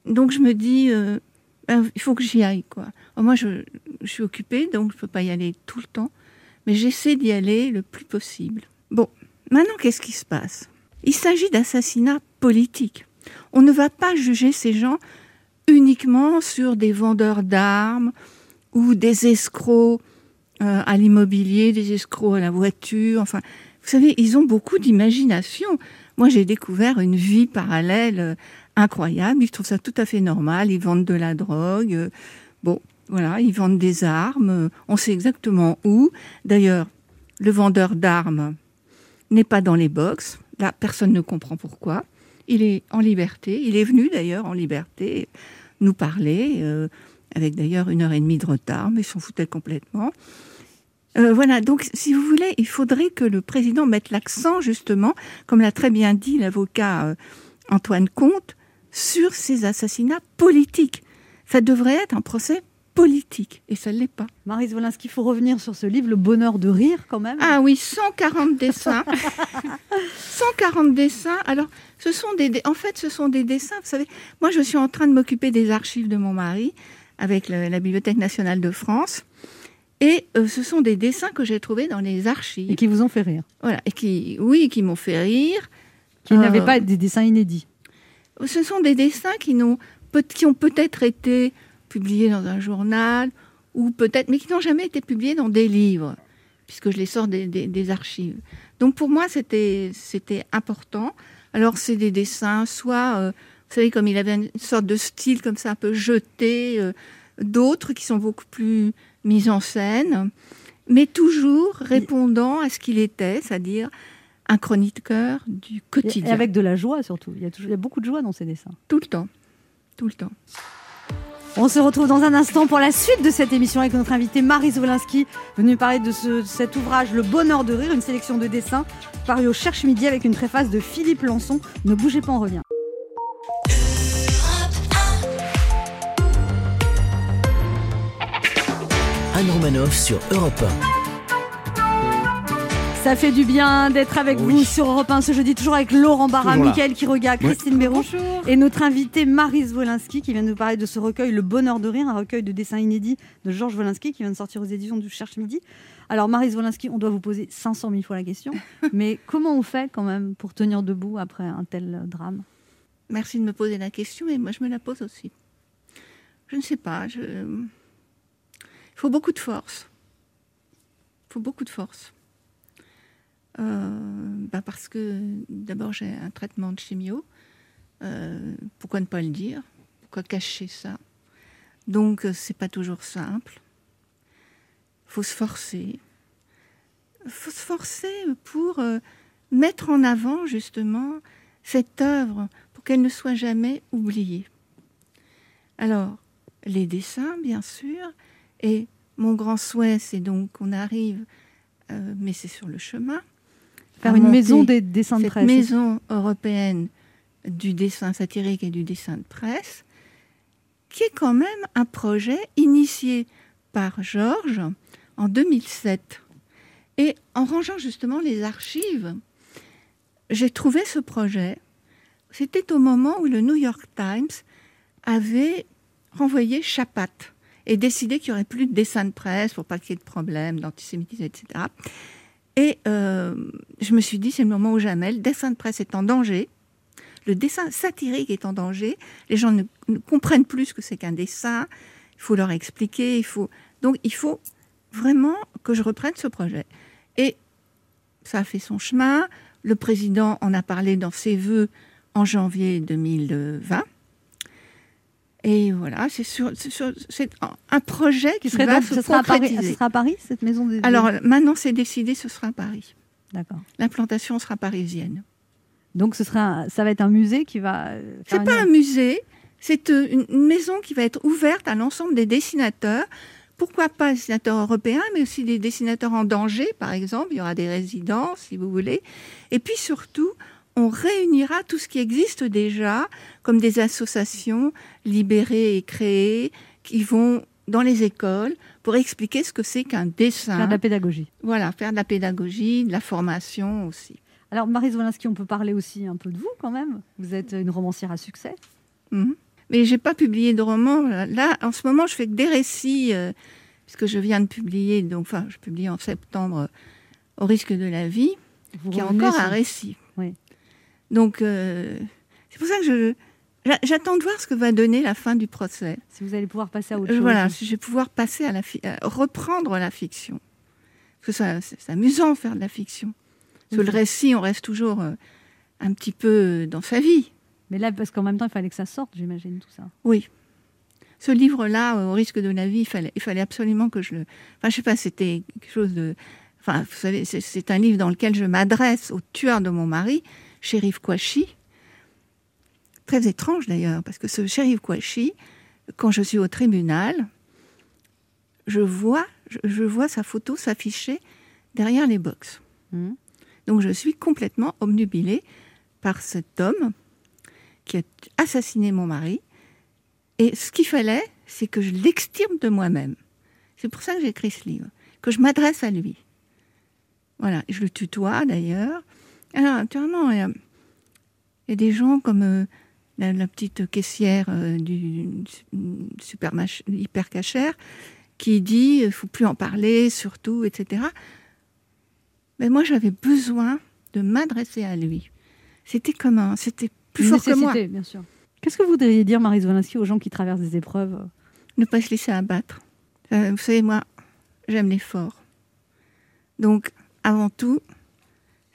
Donc je me dis, euh, ben, il faut que j'y aille, quoi. Alors, moi, je, je suis occupée, donc je ne peux pas y aller tout le temps, mais j'essaie d'y aller le plus possible. Bon, maintenant, qu'est-ce qui se passe? Il s'agit d'assassinats politiques. On ne va pas juger ces gens uniquement sur des vendeurs d'armes ou des escrocs euh, à l'immobilier, des escrocs à la voiture. Enfin, vous savez, ils ont beaucoup d'imagination. Moi, j'ai découvert une vie parallèle euh, incroyable. Ils trouvent ça tout à fait normal. Ils vendent de la drogue. euh, Bon, voilà, ils vendent des armes. On sait exactement où. D'ailleurs, le vendeur d'armes n'est pas dans les box. Là, personne ne comprend pourquoi. Il est en liberté. Il est venu d'ailleurs en liberté nous parler, euh, avec d'ailleurs une heure et demie de retard, mais il s'en foutait complètement. Euh, voilà, donc si vous voulez, il faudrait que le président mette l'accent justement, comme l'a très bien dit l'avocat euh, Antoine Comte, sur ces assassinats politiques. Ça devrait être un procès politique, et ça ne l'est pas. Marie Zwolinski, il faut revenir sur ce livre, Le bonheur de rire, quand même. Ah oui, 140 dessins. *laughs* 140 dessins. Alors, ce sont des, en fait, ce sont des dessins. Vous savez, moi, je suis en train de m'occuper des archives de mon mari avec le- la Bibliothèque nationale de France. Et euh, ce sont des dessins que j'ai trouvés dans les archives. Et qui vous ont fait rire. Voilà, et qui, oui, qui m'ont fait rire. Qui n'avaient Euh, pas des dessins inédits. Ce sont des dessins qui, n'ont peut- qui ont peut-être été publiés dans un journal, ou peut-être, mais qui n'ont jamais été publiés dans des livres, puisque je les sors des, des- des archives. Donc pour moi, c'était important. Alors c'est des dessins, soit, euh, vous savez, comme il avait une sorte de style comme ça, un peu jeté, euh, d'autres qui sont beaucoup plus mis en scène, mais toujours répondant à ce qu'il était, c'est-à-dire un chroniqueur du Et quotidien. avec de la joie, surtout. Il y, a toujours, il y a beaucoup de joie dans ces dessins. Tout le temps. Tout le temps. On se retrouve dans un instant pour la suite de cette émission avec notre invitée Marie Zwolinski, venue parler de ce- cet ouvrage Le bonheur de rire, une sélection de dessins paru au Cherche Midi avec une préface de Philippe Lançon. Ne bougez pas, on revient. Anne Romanoff sur Europe Ça fait du bien d'être avec Oui. vous sur Europe 1 ce jeudi, toujours avec Laurent Barra. Mickaël Quiroga, Christine Béraud et notre invitée Marie Zwolinski qui vient de nous parler de ce recueil Le Bonheur de Rire, un recueil de dessins inédits de Georges Wolinski qui vient de sortir aux éditions du Cherche Midi. Alors Marie Zwolinski, on doit vous poser 500 000 fois la question, *laughs* mais comment on fait quand même pour tenir debout après un tel drame? Merci de me poser la question, mais moi je me la pose aussi. Je ne sais pas. Je... Il faut beaucoup de force. Il faut beaucoup de force. Euh, bah parce que d'abord j'ai un traitement de chimio. Euh, pourquoi ne pas le dire? Pourquoi cacher ça? Donc euh, c'est pas toujours simple. Faut se forcer. Faut se forcer pour mettre en avant justement cette œuvre pour qu'elle ne soit jamais oubliée. Alors, les dessins, bien sûr, et mon grand souhait, c'est donc qu'on arrive, mais c'est sur le chemin, Faire une maison des dessins de cette presse. maison européenne du dessin satirique et du dessin de presse, qui est quand même un projet initié par Georges en 2007. Et en rangeant justement les archives, j'ai trouvé ce projet. C'était au moment où le New York Times avait renvoyé Chapat et décidé qu'il n'y aurait plus de dessin de presse pour pas qu'il y ait de problème d'antisémitisme, etc. Et euh, je me suis dit, c'est le moment ou jamais. Le dessin de presse est en danger. Le dessin satirique est en danger. Les gens ne, ne comprennent plus ce que c'est qu'un dessin. Il faut leur expliquer. Il faut donc il faut vraiment que je reprenne ce projet. Et ça a fait son chemin. Le président en a parlé dans ses vœux en janvier 2020. Et voilà, c'est sur, sur- un- projet qui, serait va donc, se ce sera à Paris, concrétiser. ce sera à Paris, cette maison des. Alors maintenant, c'est décidé, ce sera à Paris. D'accord. L'implantation sera parisienne. Donc ce sera, un- ça va être un musée qui va. euh, C'est pas une- un musée, c'est euh, une une maison qui va être ouverte à l'ensemble des dessinateurs. Pourquoi pas des dessinateurs européens, mais aussi des dessinateurs en danger, par exemple. Il y aura des résidences, si vous voulez. Et puis surtout, on réunira tout ce qui existe déjà, comme des associations libérées et créées, qui vont dans les écoles pour expliquer ce que c'est qu'un dessin. faire de la pédagogie. Voilà, faire de la pédagogie, de la formation aussi. Alors Marie Zwolinski, on peut parler aussi un peu de vous quand même. Vous êtes une romancière à succès. Mhm. Mais j'ai pas publié de roman. Là, en ce moment, je fais que des récits, euh, puisque je viens de publier, donc, enfin, je publie en septembre euh, Au risque de la vie, Vous qui est encore sur- un récit. Donc, euh, c'est pour ça que je, j'a- j'attends de voir ce que va donner la fin du procès. Si vous allez pouvoir passer à autre Euh, chose. Voilà, si je vais pouvoir passer à la fi- à reprendre la fiction. Parce que ça, c'est, c'est amusant faire de la fiction. Parce que Oui. le récit, on reste toujours euh, un petit peu dans sa vie. Mais là, parce qu'en même temps, il fallait que ça sorte, j'imagine, tout ça. Oui. Ce livre-là, au risque de la vie, il fallait, il fallait absolument que je le. Enfin, je sais pas, c'était quelque chose de. Enfin, vous savez, c'est- c'est un livre dans lequel je m'adresse au tueur de mon mari, shérif Kouachi. Très étrange d'ailleurs, parce que ce shérif Kouachi, quand je suis au tribunal, je vois, je, je vois sa photo s'afficher derrière les box. Mhm. Donc je suis complètement obnubilée par cet homme qui a assassiné mon mari. Et ce qu'il fallait, c'est que je l'extirpe de moi-même. C'est pour ça que j'ai écrit ce livre, que je m'adresse à lui. Voilà, je le tutoie d'ailleurs. Alors, naturellement, il y a, il y a des gens comme euh, la, la petite caissière euh, du super hyper cachère qui dit il faut plus en parler, surtout, etc. Mais moi, j'avais besoin de m'adresser à lui. C'était comme un, c'était plus Une fort que moi. bien sûr. Qu'est-ce que vous voudriez dire, Marie Zwolinsky, aux gens qui traversent des épreuves ne pas se laisser abattre. Euh, vous savez, moi, j'aime l'effort. Donc, avant tout,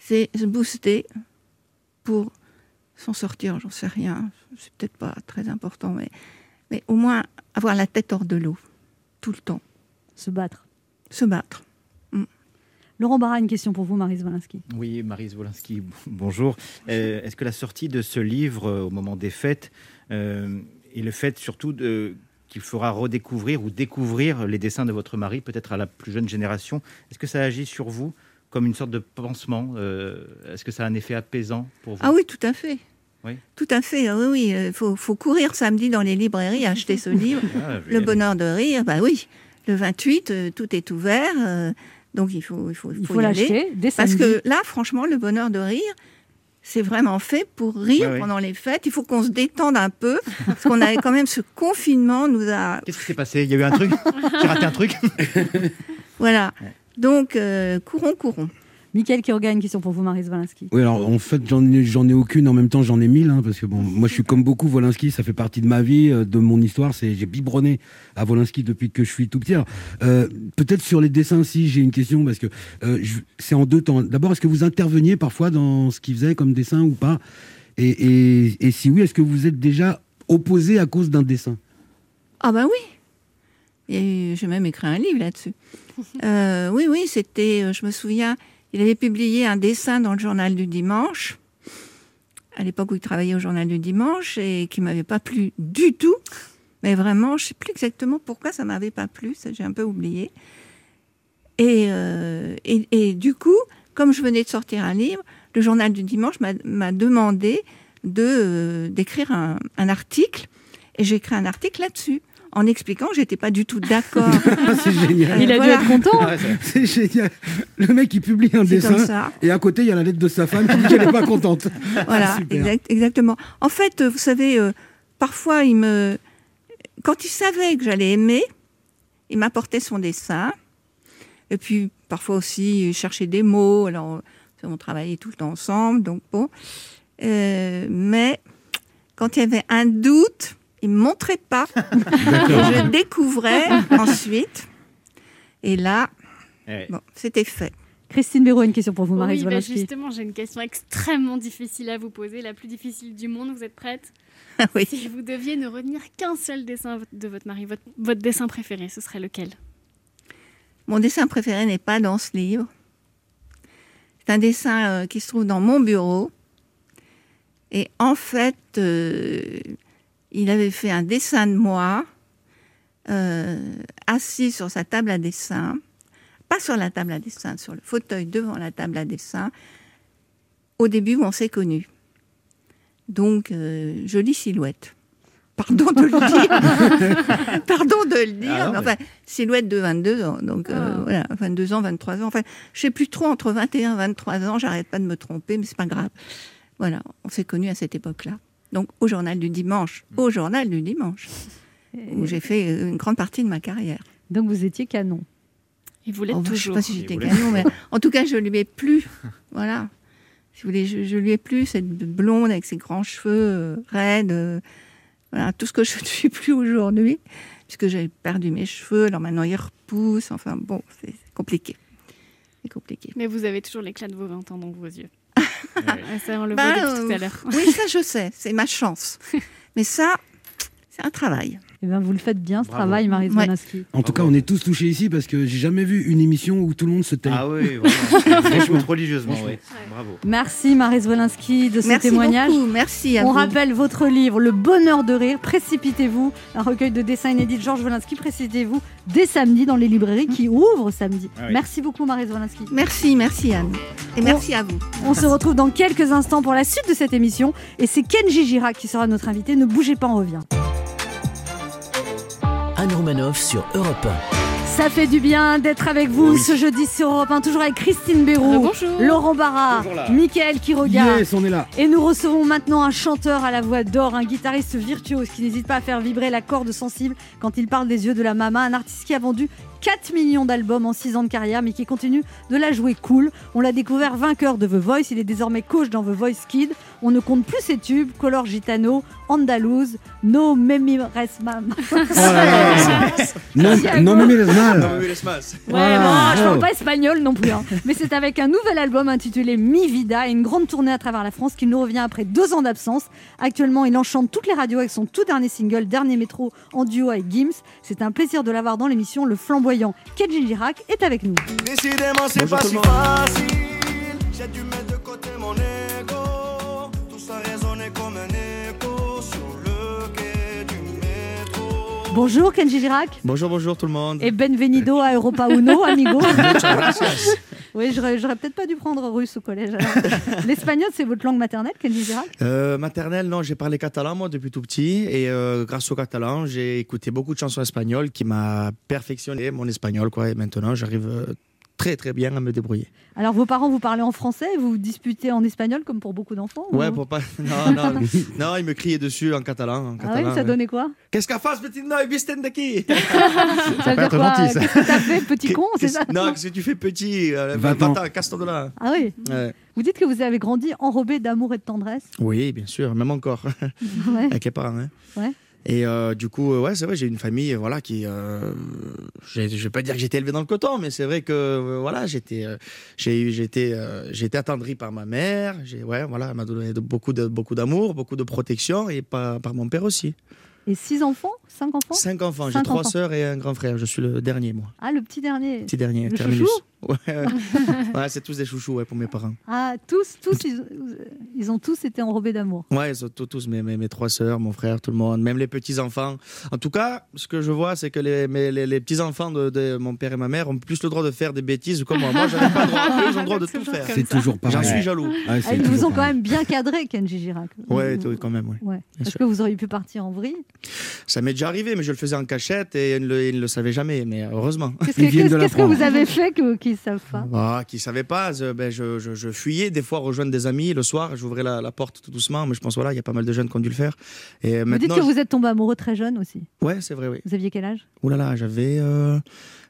c'est se booster pour s'en sortir, j'en sais rien. C'est peut-être pas très important, mais, mais au moins avoir la tête hors de l'eau, tout le temps. Se battre. Se battre. Laurent Barra, une question pour vous, Marie Zwolinsky. Oui, Marie Wolinski, bonjour. Euh, Est-ce que la sortie de ce livre euh, au moment des fêtes euh, et le fait surtout de- qu'il fera redécouvrir ou découvrir les dessins de votre mari, peut-être à la plus jeune génération, est-ce que ça agit sur vous? Comme une sorte de pansement euh, Est-ce que ça a un effet apaisant pour vous Ah oui, tout à fait. Oui. Tout à fait, ah oui, oui. Il faut, faut courir samedi dans les librairies acheter ce *laughs* livre. Ah, Le bonheur de rire, bah oui. Le 28, euh, tout est ouvert. euh, donc il faut, il faut, Il faut faut y aller. dès Parce samedi. que là, franchement, le bonheur de rire, c'est vraiment fait pour rire pendant les fêtes. Il faut qu'on se détende un peu, parce qu'on avait quand même ce *laughs* confinement, nous a... Qu'est-ce qui s'est passé? Il y a eu un truc? J'ai raté un truc? *laughs* Voilà. Donc, euh, courons, courons. Michael Kiorga, une question pour vous, Marie Zwolinsky. Oui, alors en fait, j'en ai, j'en ai aucune, en même temps, j'en ai mille, hein, parce que bon, moi je suis comme beaucoup Volinsky, ça fait partie de ma vie, euh, de mon histoire, c'est j'ai biberonné à Volinsky depuis que je suis tout petit. Alors, euh, Peut-être sur les dessins, si j'ai une question, parce que euh, je- c'est en deux temps. D'abord, est-ce que vous interveniez parfois dans ce qu'il faisait comme dessin ou pas? Et, et, et si oui, est-ce que vous êtes déjà opposé à cause d'un dessin? Ah ben oui. Et j'ai même écrit un livre là-dessus. Euh, oui, oui, c'était, euh, je me souviens, il avait publié un dessin dans le journal du dimanche, à l'époque où il travaillait au journal du dimanche, et qui m'avait pas plu du tout. Mais vraiment, je sais plus exactement pourquoi ça m'avait pas plu, ça j'ai un peu oublié. Et, euh, et, et du coup, comme je venais de sortir un livre, le journal du dimanche m'a- m'a demandé de d'écrire un article, et j'ai écrit un article là-dessus, en expliquant que j'étais pas du tout d'accord. *laughs* Ah, C'est génial. Il a voilà. dû être content. Ah, C'est génial. Le mec, il publie un dessin ça. et à côté, il y a la lettre de sa femme qui dit qu'elle n'est pas contente. *laughs* Voilà, exact- exactement. En fait, euh, vous savez, euh, parfois, il me, quand il savait que j'allais aimer, il m'apportait son dessin. Et puis, parfois aussi, il cherchait des mots. Alors, on travaillait tout le temps ensemble, donc bon. Euh, mais quand il y avait un doute, il me montrait pas. *laughs* Et je découvrais ensuite. Et là, Ouais. bon, c'était fait. Christine Béraud, une question pour vous, Marie Oui, bah justement, j'ai une question extrêmement difficile à vous poser, la plus difficile du monde. Vous êtes prête Ah oui. Si vous deviez ne retenir qu'un seul dessin de votre mari, votre, votre dessin préféré, ce serait lequel? Mon dessin préféré n'est pas dans ce livre. C'est un dessin euh, qui se trouve dans mon bureau. Et en fait, euh, il avait fait un dessin de moi, euh, assis sur sa table à dessin, pas sur la table à dessin, sur le fauteuil devant la table à dessin, au début où on s'est connus. Donc, euh, jolie silhouette. Pardon de le dire. *laughs* Pardon de le dire. Ah non, mais mais- enfin, silhouette de 22 ans. Donc, euh, Ah. voilà, 22 ans, 23 ans. Enfin, je sais plus trop, entre 21 et 23 ans, j'arrête pas de me tromper, mais c'est pas grave. Voilà, on s'est connus à cette époque-là. Donc, au journal du dimanche. Au journal du dimanche. Où j'ai fait euh, une grande partie de ma carrière. Donc vous étiez canon. Et vous l'êtes Oh, je sais toujours. pas si j'étais canon, mais en tout cas, je lui ai plu. *laughs* Voilà. Si vous voulez, je, je lui ai plu, cette blonde avec ses grands cheveux euh, raides. euh, voilà, tout ce que je *laughs* ne suis plus aujourd'hui, puisque j'ai perdu mes cheveux. Alors maintenant, ils repoussent. Enfin, bon, c'est c'est compliqué. C'est compliqué. Mais vous avez toujours l'éclat de vos 20 ans dans vos yeux. Ça, on le Bah, voit depuis tout à l'heure. Oui, ça je sais, c'est ma chance. *laughs* Mais ça, c'est un travail. Eh ben, vous le faites bien, ce Bravo. travail, Marie Ouais. Zwolinski. En tout cas, on est tous touchés ici parce que j'ai jamais vu une émission où tout le monde se tait. Ah oui, vraiment. *laughs* Franchement, religieusement, oui. Bravo. Merci, Marie Zwolinski, de ce Merci témoignage. beaucoup, merci à On vous. rappelle votre livre, Le bonheur de rire, Précipitez-vous, un recueil de dessins inédits de Georges Wolinski, Précipitez-vous, dès samedi dans les librairies qui ouvrent samedi. Ah oui. Merci beaucoup, Marie Zwolinski. Merci, merci Anne. Et merci à vous. On se retrouve dans quelques instants pour la suite de cette émission. Et c'est Kenji Girac qui sera notre invité. Ne bougez pas, on revient. Sur Europe Ça fait du bien d'être avec vous ce jeudi sur Europe 1, toujours avec Christine Béroux, Bonjour. Laurent Barra. Mickaël Quiroga. Yes, on est là. Et nous recevons maintenant un chanteur à la voix d'or, un guitariste virtuose qui n'hésite pas à faire vibrer la corde sensible quand il parle des yeux de la maman, un artiste qui a vendu 4 millions d'albums en 6 ans de carrière, mais qui continue de la jouer cool. On l'a découvert vainqueur de The Voice, il est désormais coach dans The Voice Kid. On ne compte plus ses tubes, Color Gitano, Andalouse, No Memi Resmam. *laughs* Oh mais les mal. Ouais, bon, je Oh. parle pas espagnol non plus. hein. Mais c'est avec un nouvel album intitulé Mi Vida et une grande tournée à travers la France qu'il nous revient après deux ans d'absence. Actuellement, il enchante toutes les radios avec son tout dernier single, Dernier Métro, en duo avec Gims. C'est un plaisir de l'avoir dans l'émission. Le flamboyant Kenji Girac est avec nous. Décidément, c'est pas si facile. J'ai dû mettre Bonjour Kenji Girac Bonjour, bonjour tout le monde. et benvenido à Europa Uno, *laughs* amigo. *laughs* oui, j'aurais j'aurais peut-être pas dû prendre russe au collège. *laughs* L'espagnol, c'est votre langue maternelle, Kenji Girac? Euh, maternelle, non, j'ai parlé catalan moi depuis tout petit et euh, grâce au catalan, j'ai écouté beaucoup de chansons espagnoles qui m'a perfectionné mon espagnol quoi et maintenant j'arrive euh, très très bien à me débrouiller. Alors, vos parents vous parlent en français vous vous disputez en espagnol comme pour beaucoup d'enfants Ouais, ou- pour pas *laughs* non non non, ils me criaient dessus en catalan en Ah oui, ça donnait quoi Qu'est-ce qu'à face petit noy visten d'aqui *laughs* Ça veut dire être quoi gentil, ça. Qu'est-ce que t'as fait, petit con, c'est ça Non, qu'est-ce que tu fais petit euh, Va-t'en. Va-t'en, casse-toi de là. Ah oui Ouais. Vous dites que vous avez grandi enrobé d'amour et de tendresse Oui, bien sûr, même encore, Ouais. avec les parents. hein. Ouais. Et euh, du coup, euh, ouais, c'est vrai, j'ai une famille, voilà, qui, euh, je vais pas dire que j'étais élevé dans le coton, mais c'est vrai que, euh, voilà, j'étais, j'ai, j'étais, été attendri par ma mère. J'ai, ouais, voilà, elle m'a donné beaucoup de, beaucoup d'amour, beaucoup de protection, et par, par mon père aussi. Et six enfants? Cinq enfants? Cinq enfants, j'ai trois sœurs et un grand frère. Je suis le dernier, moi, Ah, le petit dernier petit dernier, Le terminus. chouchou? Ouais, ouais. *laughs* Ouais, c'est tous des chouchous, ouais, pour mes parents. Ah, tous, tous, ils, ils ont tous été enrobés d'amour. Ouais, ils tous, tous mes, mes, mes trois sœurs, mon frère, tout le monde, même les petits-enfants. En tout cas, ce que je vois, c'est que les, mes- les, les petits-enfants de, de mon père et ma mère ont plus le droit de faire des bêtises que moi. Moi, j'avais pas le droit. Eux, ils ont le droit de tout faire. comme C'est toujours pareil. J'en suis jaloux. Ah, Ah, ils vous ont quand pareil. même bien cadré, Kenji Girac. Ouais, Vous- quand même, ouais. Est-ce sûr. que vous auriez pu partir en vrille Ça m'est déjà arrivé, mais je le faisais en cachette et ils ne le, ils ne le savaient jamais, mais heureusement. Qu'est-ce que, vous avez fait que, qu'ils ne savent pas Ah, qui ne savaient pas, je, ben, je, je, je fuyais des fois rejoindre des amis le soir, j'ouvrais la, la porte tout doucement, mais je pense voilà, il y a pas mal de jeunes qui ont dû le faire. Et Vous dites maintenant, que vous êtes tombé amoureux très jeune aussi. ouais, c'est vrai, oui. Vous aviez quel âge? Ouh là là, j'avais, euh,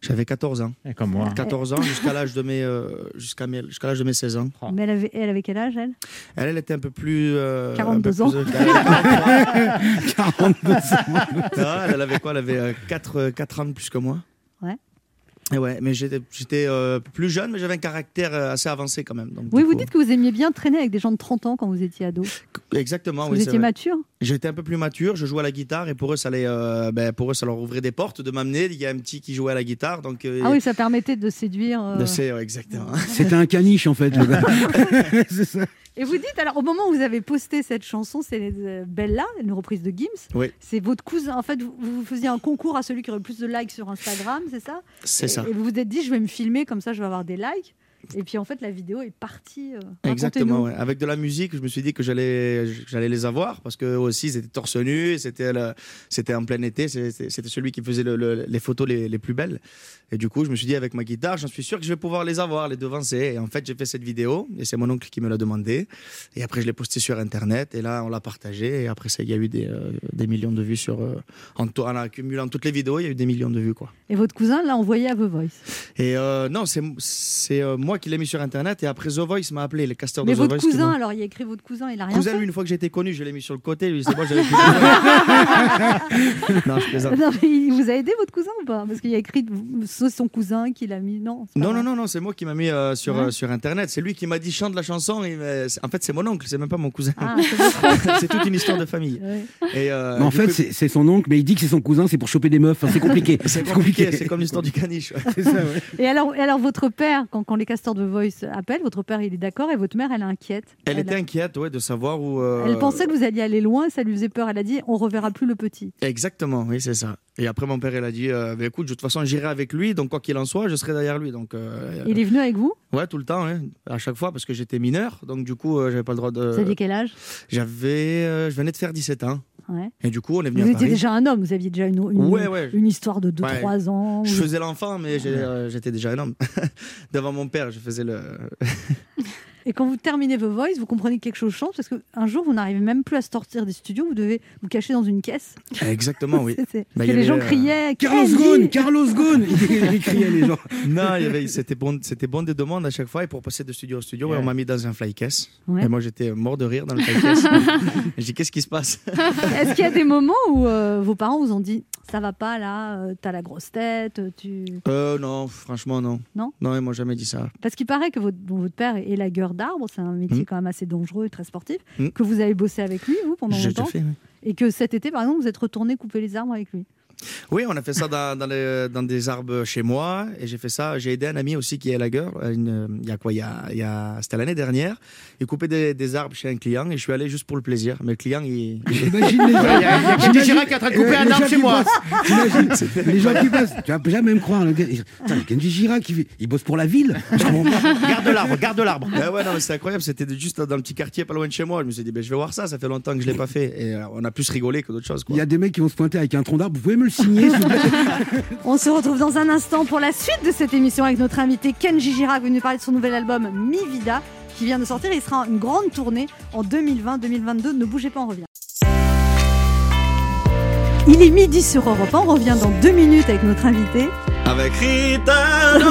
j'avais 14 ans. Et comme moi. 14 ans jusqu'à l'âge de mes euh, jusqu'à jusqu'à l'âge de mes 16 ans. Oh. Mais elle avait, elle avait quel âge, elle? Elle, elle était un peu plus euh, 42 un peu ans. plus- elle, 42 ans. *laughs* Non, elle avait quoi? Elle avait 4 4 ans de plus que moi. Ouais. Et ouais, mais j'étais euh, plus jeune mais j'avais un caractère euh, assez avancé quand même. Donc, Oui, vous coup- dites que vous aimiez bien traîner avec des gens de 30 ans quand vous étiez ado. exactement vous oui, étiez vrai. mature J'étais un peu plus mature, je jouais à la guitare et pour eux ça allait euh, ben, pour eux ça leur ouvrait des portes de m'amener, il y a un petit qui jouait à la guitare donc euh, Ah oui, ça permettait de séduire. euh, de- ouais, exactement. C'était un caniche en fait, *laughs* *laughs* c'est ça. Et vous dites, alors au moment où vous avez posté cette chanson, c'est euh, Bella, une reprise de Gims. Oui. C'est votre cousin. En fait, vous, vous faisiez un concours à celui qui aurait le plus de likes sur Instagram, c'est ça? C'est ça. Et vous vous êtes dit, je vais me filmer, comme ça je vais avoir des likes. Et puis en fait, la vidéo est partie. euh, Exactement, ouais. avec de la musique, je me suis dit que j'allais, j'allais les avoir parce que aussi ils étaient torse nu, c'était, en plein été, c'était celui qui faisait le- le- les photos les, les plus belles. Et du coup, je me suis dit avec ma guitare, j'en suis sûr que je vais pouvoir les avoir, les devancer. Et en fait, j'ai fait cette vidéo et c'est mon oncle qui me l'a demandé. Et après, je l'ai postée sur Internet et là, on l'a partagé. Et après ça, il y a eu des, euh, des millions de vues sur, euh, en, en accumulant toutes les vidéos, il y a eu des millions de vues quoi. Et votre cousin l'a envoyé à The Voice. Et euh, non, c'est, c'est moi moi qui l'ai mis sur internet et après The Voice m'a appelé, les casteurs Mais de The votre Voice. qui cousin, m'ont- alors il y a écrit votre cousin, il a rien Cousin, fait lui, une fois que j'ai été connu, je l'ai mis sur le côté. Lui, c'est moi, j'avais *laughs* plus Non, je plaisante. Non, mais il vous a aidé votre cousin ou pas? Parce qu'il a écrit son cousin qui l'a mis. Non. Non, non, non, non, c'est moi qui m'a mis euh, sur, Ouais. euh, sur internet. C'est lui qui m'a dit chante la chanson. Et, euh, en fait, c'est mon oncle, c'est même pas mon cousin. Ah, c'est votre *laughs* toute une histoire de famille. Ouais. Et, euh, Mais en fait, coup, c'est son oncle, mais il dit que c'est son cousin, c'est pour choper des meufs. Enfin, c'est compliqué. *laughs* c'est compliqué. C'est comme l'histoire du caniche. ouais. C'est ça, ouais. Et alors, et alors votre père, quand, quand les casteurs de Voice appellent, votre père il est d'accord et votre mère elle est inquiète. Elle était a- inquiète ouais, de savoir où. euh, Elle pensait que vous alliez aller loin et ça lui faisait peur. Elle a dit on reverra plus le petit. Exactement, oui, c'est ça. Et après, mon père, il a dit euh, Bah, écoute, de toute façon, j'irai avec lui, donc quoi qu'il en soit, je serai derrière lui. Donc, euh, Il est venu avec vous? Ouais, tout le temps, ouais. à chaque fois, parce que j'étais mineur, donc du coup, j'avais pas le droit de. Vous aviez quel âge? J'avais, je venais de faire 17 ans, ouais. et du coup, on est venu Vous à étiez Paris. déjà un homme, vous aviez déjà une, une, Ouais, ouais. une histoire de 2-3 Ouais. ans. Je Vous- faisais l'enfant, mais euh, j'étais déjà un homme. *laughs* Devant mon père, je faisais le. *laughs* Et quand vous terminez vos Voice, vous comprenez que quelque chose change parce qu'un jour vous n'arrivez même plus à sortir des studios, vous devez vous cacher dans une caisse. Exactement, oui. *laughs* C'est- Bah, les gens euh, criaient Carlos Ghosn, Carlos Ghosn, *laughs* il, il criait les gens. Non, il y avait, c'était bon, c'était bon des demandes à chaque fois. Et pour passer de studio au studio, ouais, on m'a mis dans un fly case. Ouais. Et moi, j'étais mort de rire dans le fly case. *laughs* J'ai dit, qu'est-ce qui se passe? Est-ce qu'il y a des moments où euh, vos parents vous ont dit ça va pas là, euh, t'as la grosse tête, tu euh, Non, franchement, non. Non? Non, ils m'ont jamais dit ça. Parce qu'il paraît que votre, bon, votre père est d'arbres, c'est un métier Mm. quand même assez dangereux et très sportif, Mm. que vous avez bossé avec lui, vous, pendant J'ai longtemps, tout fait. oui. et que cet été, par exemple, vous êtes retourné couper les arbres avec lui. Oui, on a fait ça dans, dans, les- dans des arbres chez moi. Et j'ai fait ça. J'ai aidé un ami aussi qui est lagueur. Il y a quoi il y a, il y a- C'était l'année dernière. Il coupait des, des arbres chez un client. Et je suis allé juste pour le plaisir. Mais le client, il. J'imagine les gens. *laughs* Il y a- il y a Girac qui est en train de couper euh, un arbre chez moi. *laughs* Les gens qui passent. Tu vas jamais me croire. Le gars, il- Putain, Kenji Girac, il, il bosse pour la ville. *laughs* Garde l'arbre, garde l'arbre. Ah ouais, non, mais c'était incroyable. C'était juste dans le petit quartier pas loin de chez moi. Je me suis dit, ben, je vais voir ça. Ça fait longtemps que je l'ai pas fait. Et euh, on a plus rigolé que d'autres choses. Quoi. Il y a des mecs qui vont se pointer avec un tronc d'arbre. Vous pouvez me le *laughs* On se retrouve dans un instant pour la suite de cette émission avec notre invité Kenji Girac, venu parler de son nouvel album Mi Vida, qui vient de sortir. Il sera une grande tournée en 2020-2022. Ne bougez pas, on revient. Il est midi sur Europe 1. On revient dans deux minutes avec notre invité. Avec Ritano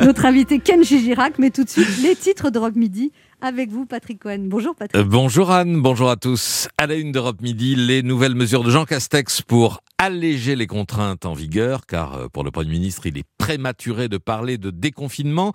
*laughs* Notre invité Kenji Girac. Mais tout de suite, les titres d'Europe Midi avec vous, Patrick Cohen. Bonjour, Patrick. Euh, bonjour Anne, bonjour à tous. À la une d'Europe Midi, les nouvelles mesures de Jean Castex pour alléger les contraintes en vigueur, car euh, pour le Premier ministre, il est prématuré de parler de déconfinement.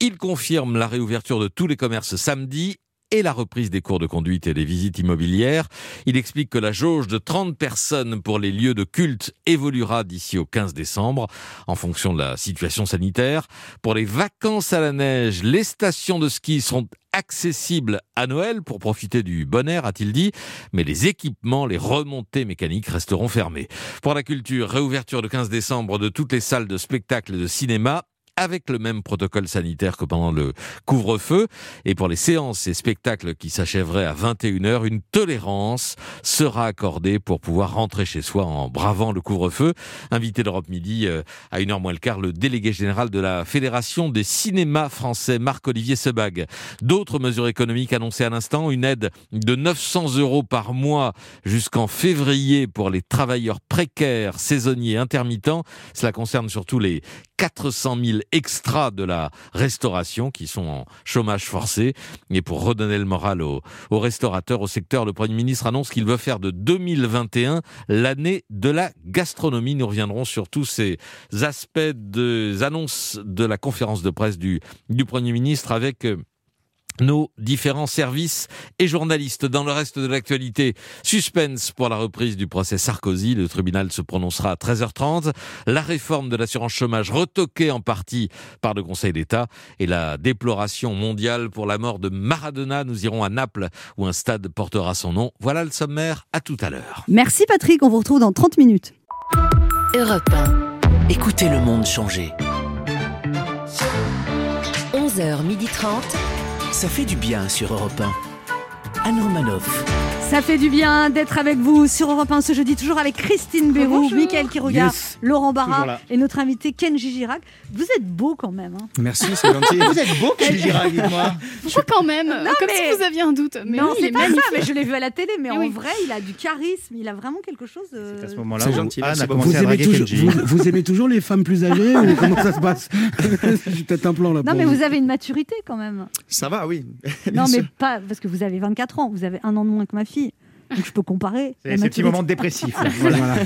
Il confirme la réouverture de tous les commerces samedi et la reprise des cours de conduite et des visites immobilières. Il explique que la jauge de 30 personnes pour les lieux de culte évoluera d'ici au 15 décembre en fonction de la situation sanitaire. Pour les vacances à la neige, les stations de ski sont accessibles à Noël pour profiter du bon air, a-t-il dit, mais les équipements, les remontées mécaniques resteront fermés. Pour la culture, réouverture le 15 décembre de toutes les salles de spectacle et de cinéma avec le même protocole sanitaire que pendant le couvre-feu. Et pour les séances et spectacles qui s'achèveraient à 21h, une tolérance sera accordée pour pouvoir rentrer chez soi en bravant le couvre-feu. Invité d'Europe Midi euh, à 1h moins le quart, le délégué général de la Fédération des cinémas français, Marc-Olivier Sebag. D'autres mesures économiques annoncées à l'instant, une aide de 900 euros par mois jusqu'en février pour les travailleurs précaires, saisonniers, intermittents. Cela concerne surtout les 400 000 extras de la restauration qui sont en chômage forcé. Et pour redonner le moral aux, aux restaurateurs, au secteur, le Premier ministre annonce qu'il veut faire de 2021 l'année de la gastronomie. Nous reviendrons sur tous ces aspects des annonces de la conférence de presse du, du Premier ministre avec... nos différents services et journalistes. Dans le reste de l'actualité, suspense pour la reprise du procès Sarkozy. Le tribunal se prononcera à 13h30. La réforme de l'assurance chômage retoquée en partie par le Conseil d'État et la déploration mondiale pour la mort de Maradona. Nous irons à Naples où un stade portera son nom. Voilà le sommaire. À tout à l'heure. Merci, Patrick. On vous retrouve dans 30 minutes. Europe 1. Écoutez le monde changer. 11h30. Ça fait du bien sur Europe 1. Anne Romanoff. Ça fait du bien d'être avec vous sur Europe 1 ce jeudi, toujours avec Christine Béroux. Mickaël qui regarde, Yes. Laurent Barra et notre invité Kenji Girac. Vous êtes beau quand même. hein. Merci, c'est gentil. *laughs* Vous êtes beau, Kenji Girac, dites-moi. Pourquoi quand même Comme mais- si vous aviez un doute. Mais non, oui, c'est est pas ça, magnifique. mais je l'ai vu à la télé. Mais Eh en oui. vrai, il a du charisme, il a vraiment quelque chose. de- C'est à ce moment-là C'est où gentil, Anne merci a beaucoup. commencé Vous à aimez, draguer toujours, Kenji. vous, vous aimez toujours les femmes plus âgées ou comment ça se passe *laughs* J'ai peut-être un plan là. Non, pour mais vous avez une maturité quand même. Ça va, oui. non, *laughs* mais pas parce que vous avez 24 ans, vous avez un an de moins que ma fille. Donc je peux comparer. C'est ces petits moments dépressifs. là. *laughs* Voilà.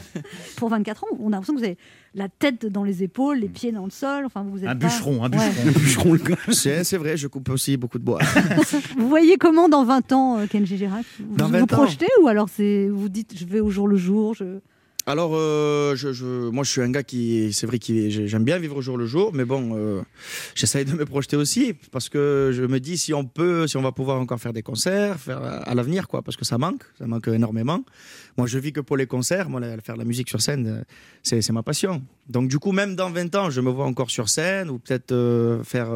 Pour 24 ans, on a l'impression que vous avez la tête dans les épaules, les pieds dans le sol. Enfin, vous êtes Un pas- bûcheron, un Ouais. bûcheron. Un bûcheron. *laughs* C'est c'est vrai, je coupe aussi beaucoup de bois. *laughs* Vous voyez comment dans 20 ans, euh, Kenji Girac Vous Dans vous 20 ans projetez ou alors c'est vous dites je vais au jour le jour je... Alors, euh, je, je- moi, je suis un gars qui, c'est vrai que j'aime bien vivre au jour le jour, mais bon, euh, j'essaye de me projeter aussi parce que je me dis si on peut, si on va pouvoir encore faire des concerts, faire à l'avenir, quoi, parce que ça manque, ça manque énormément. Moi, je vis que pour les concerts, moi, faire la musique sur scène, c'est ma passion. Donc, du coup, même dans 20 ans, je me vois encore sur scène ou peut-être euh, faire,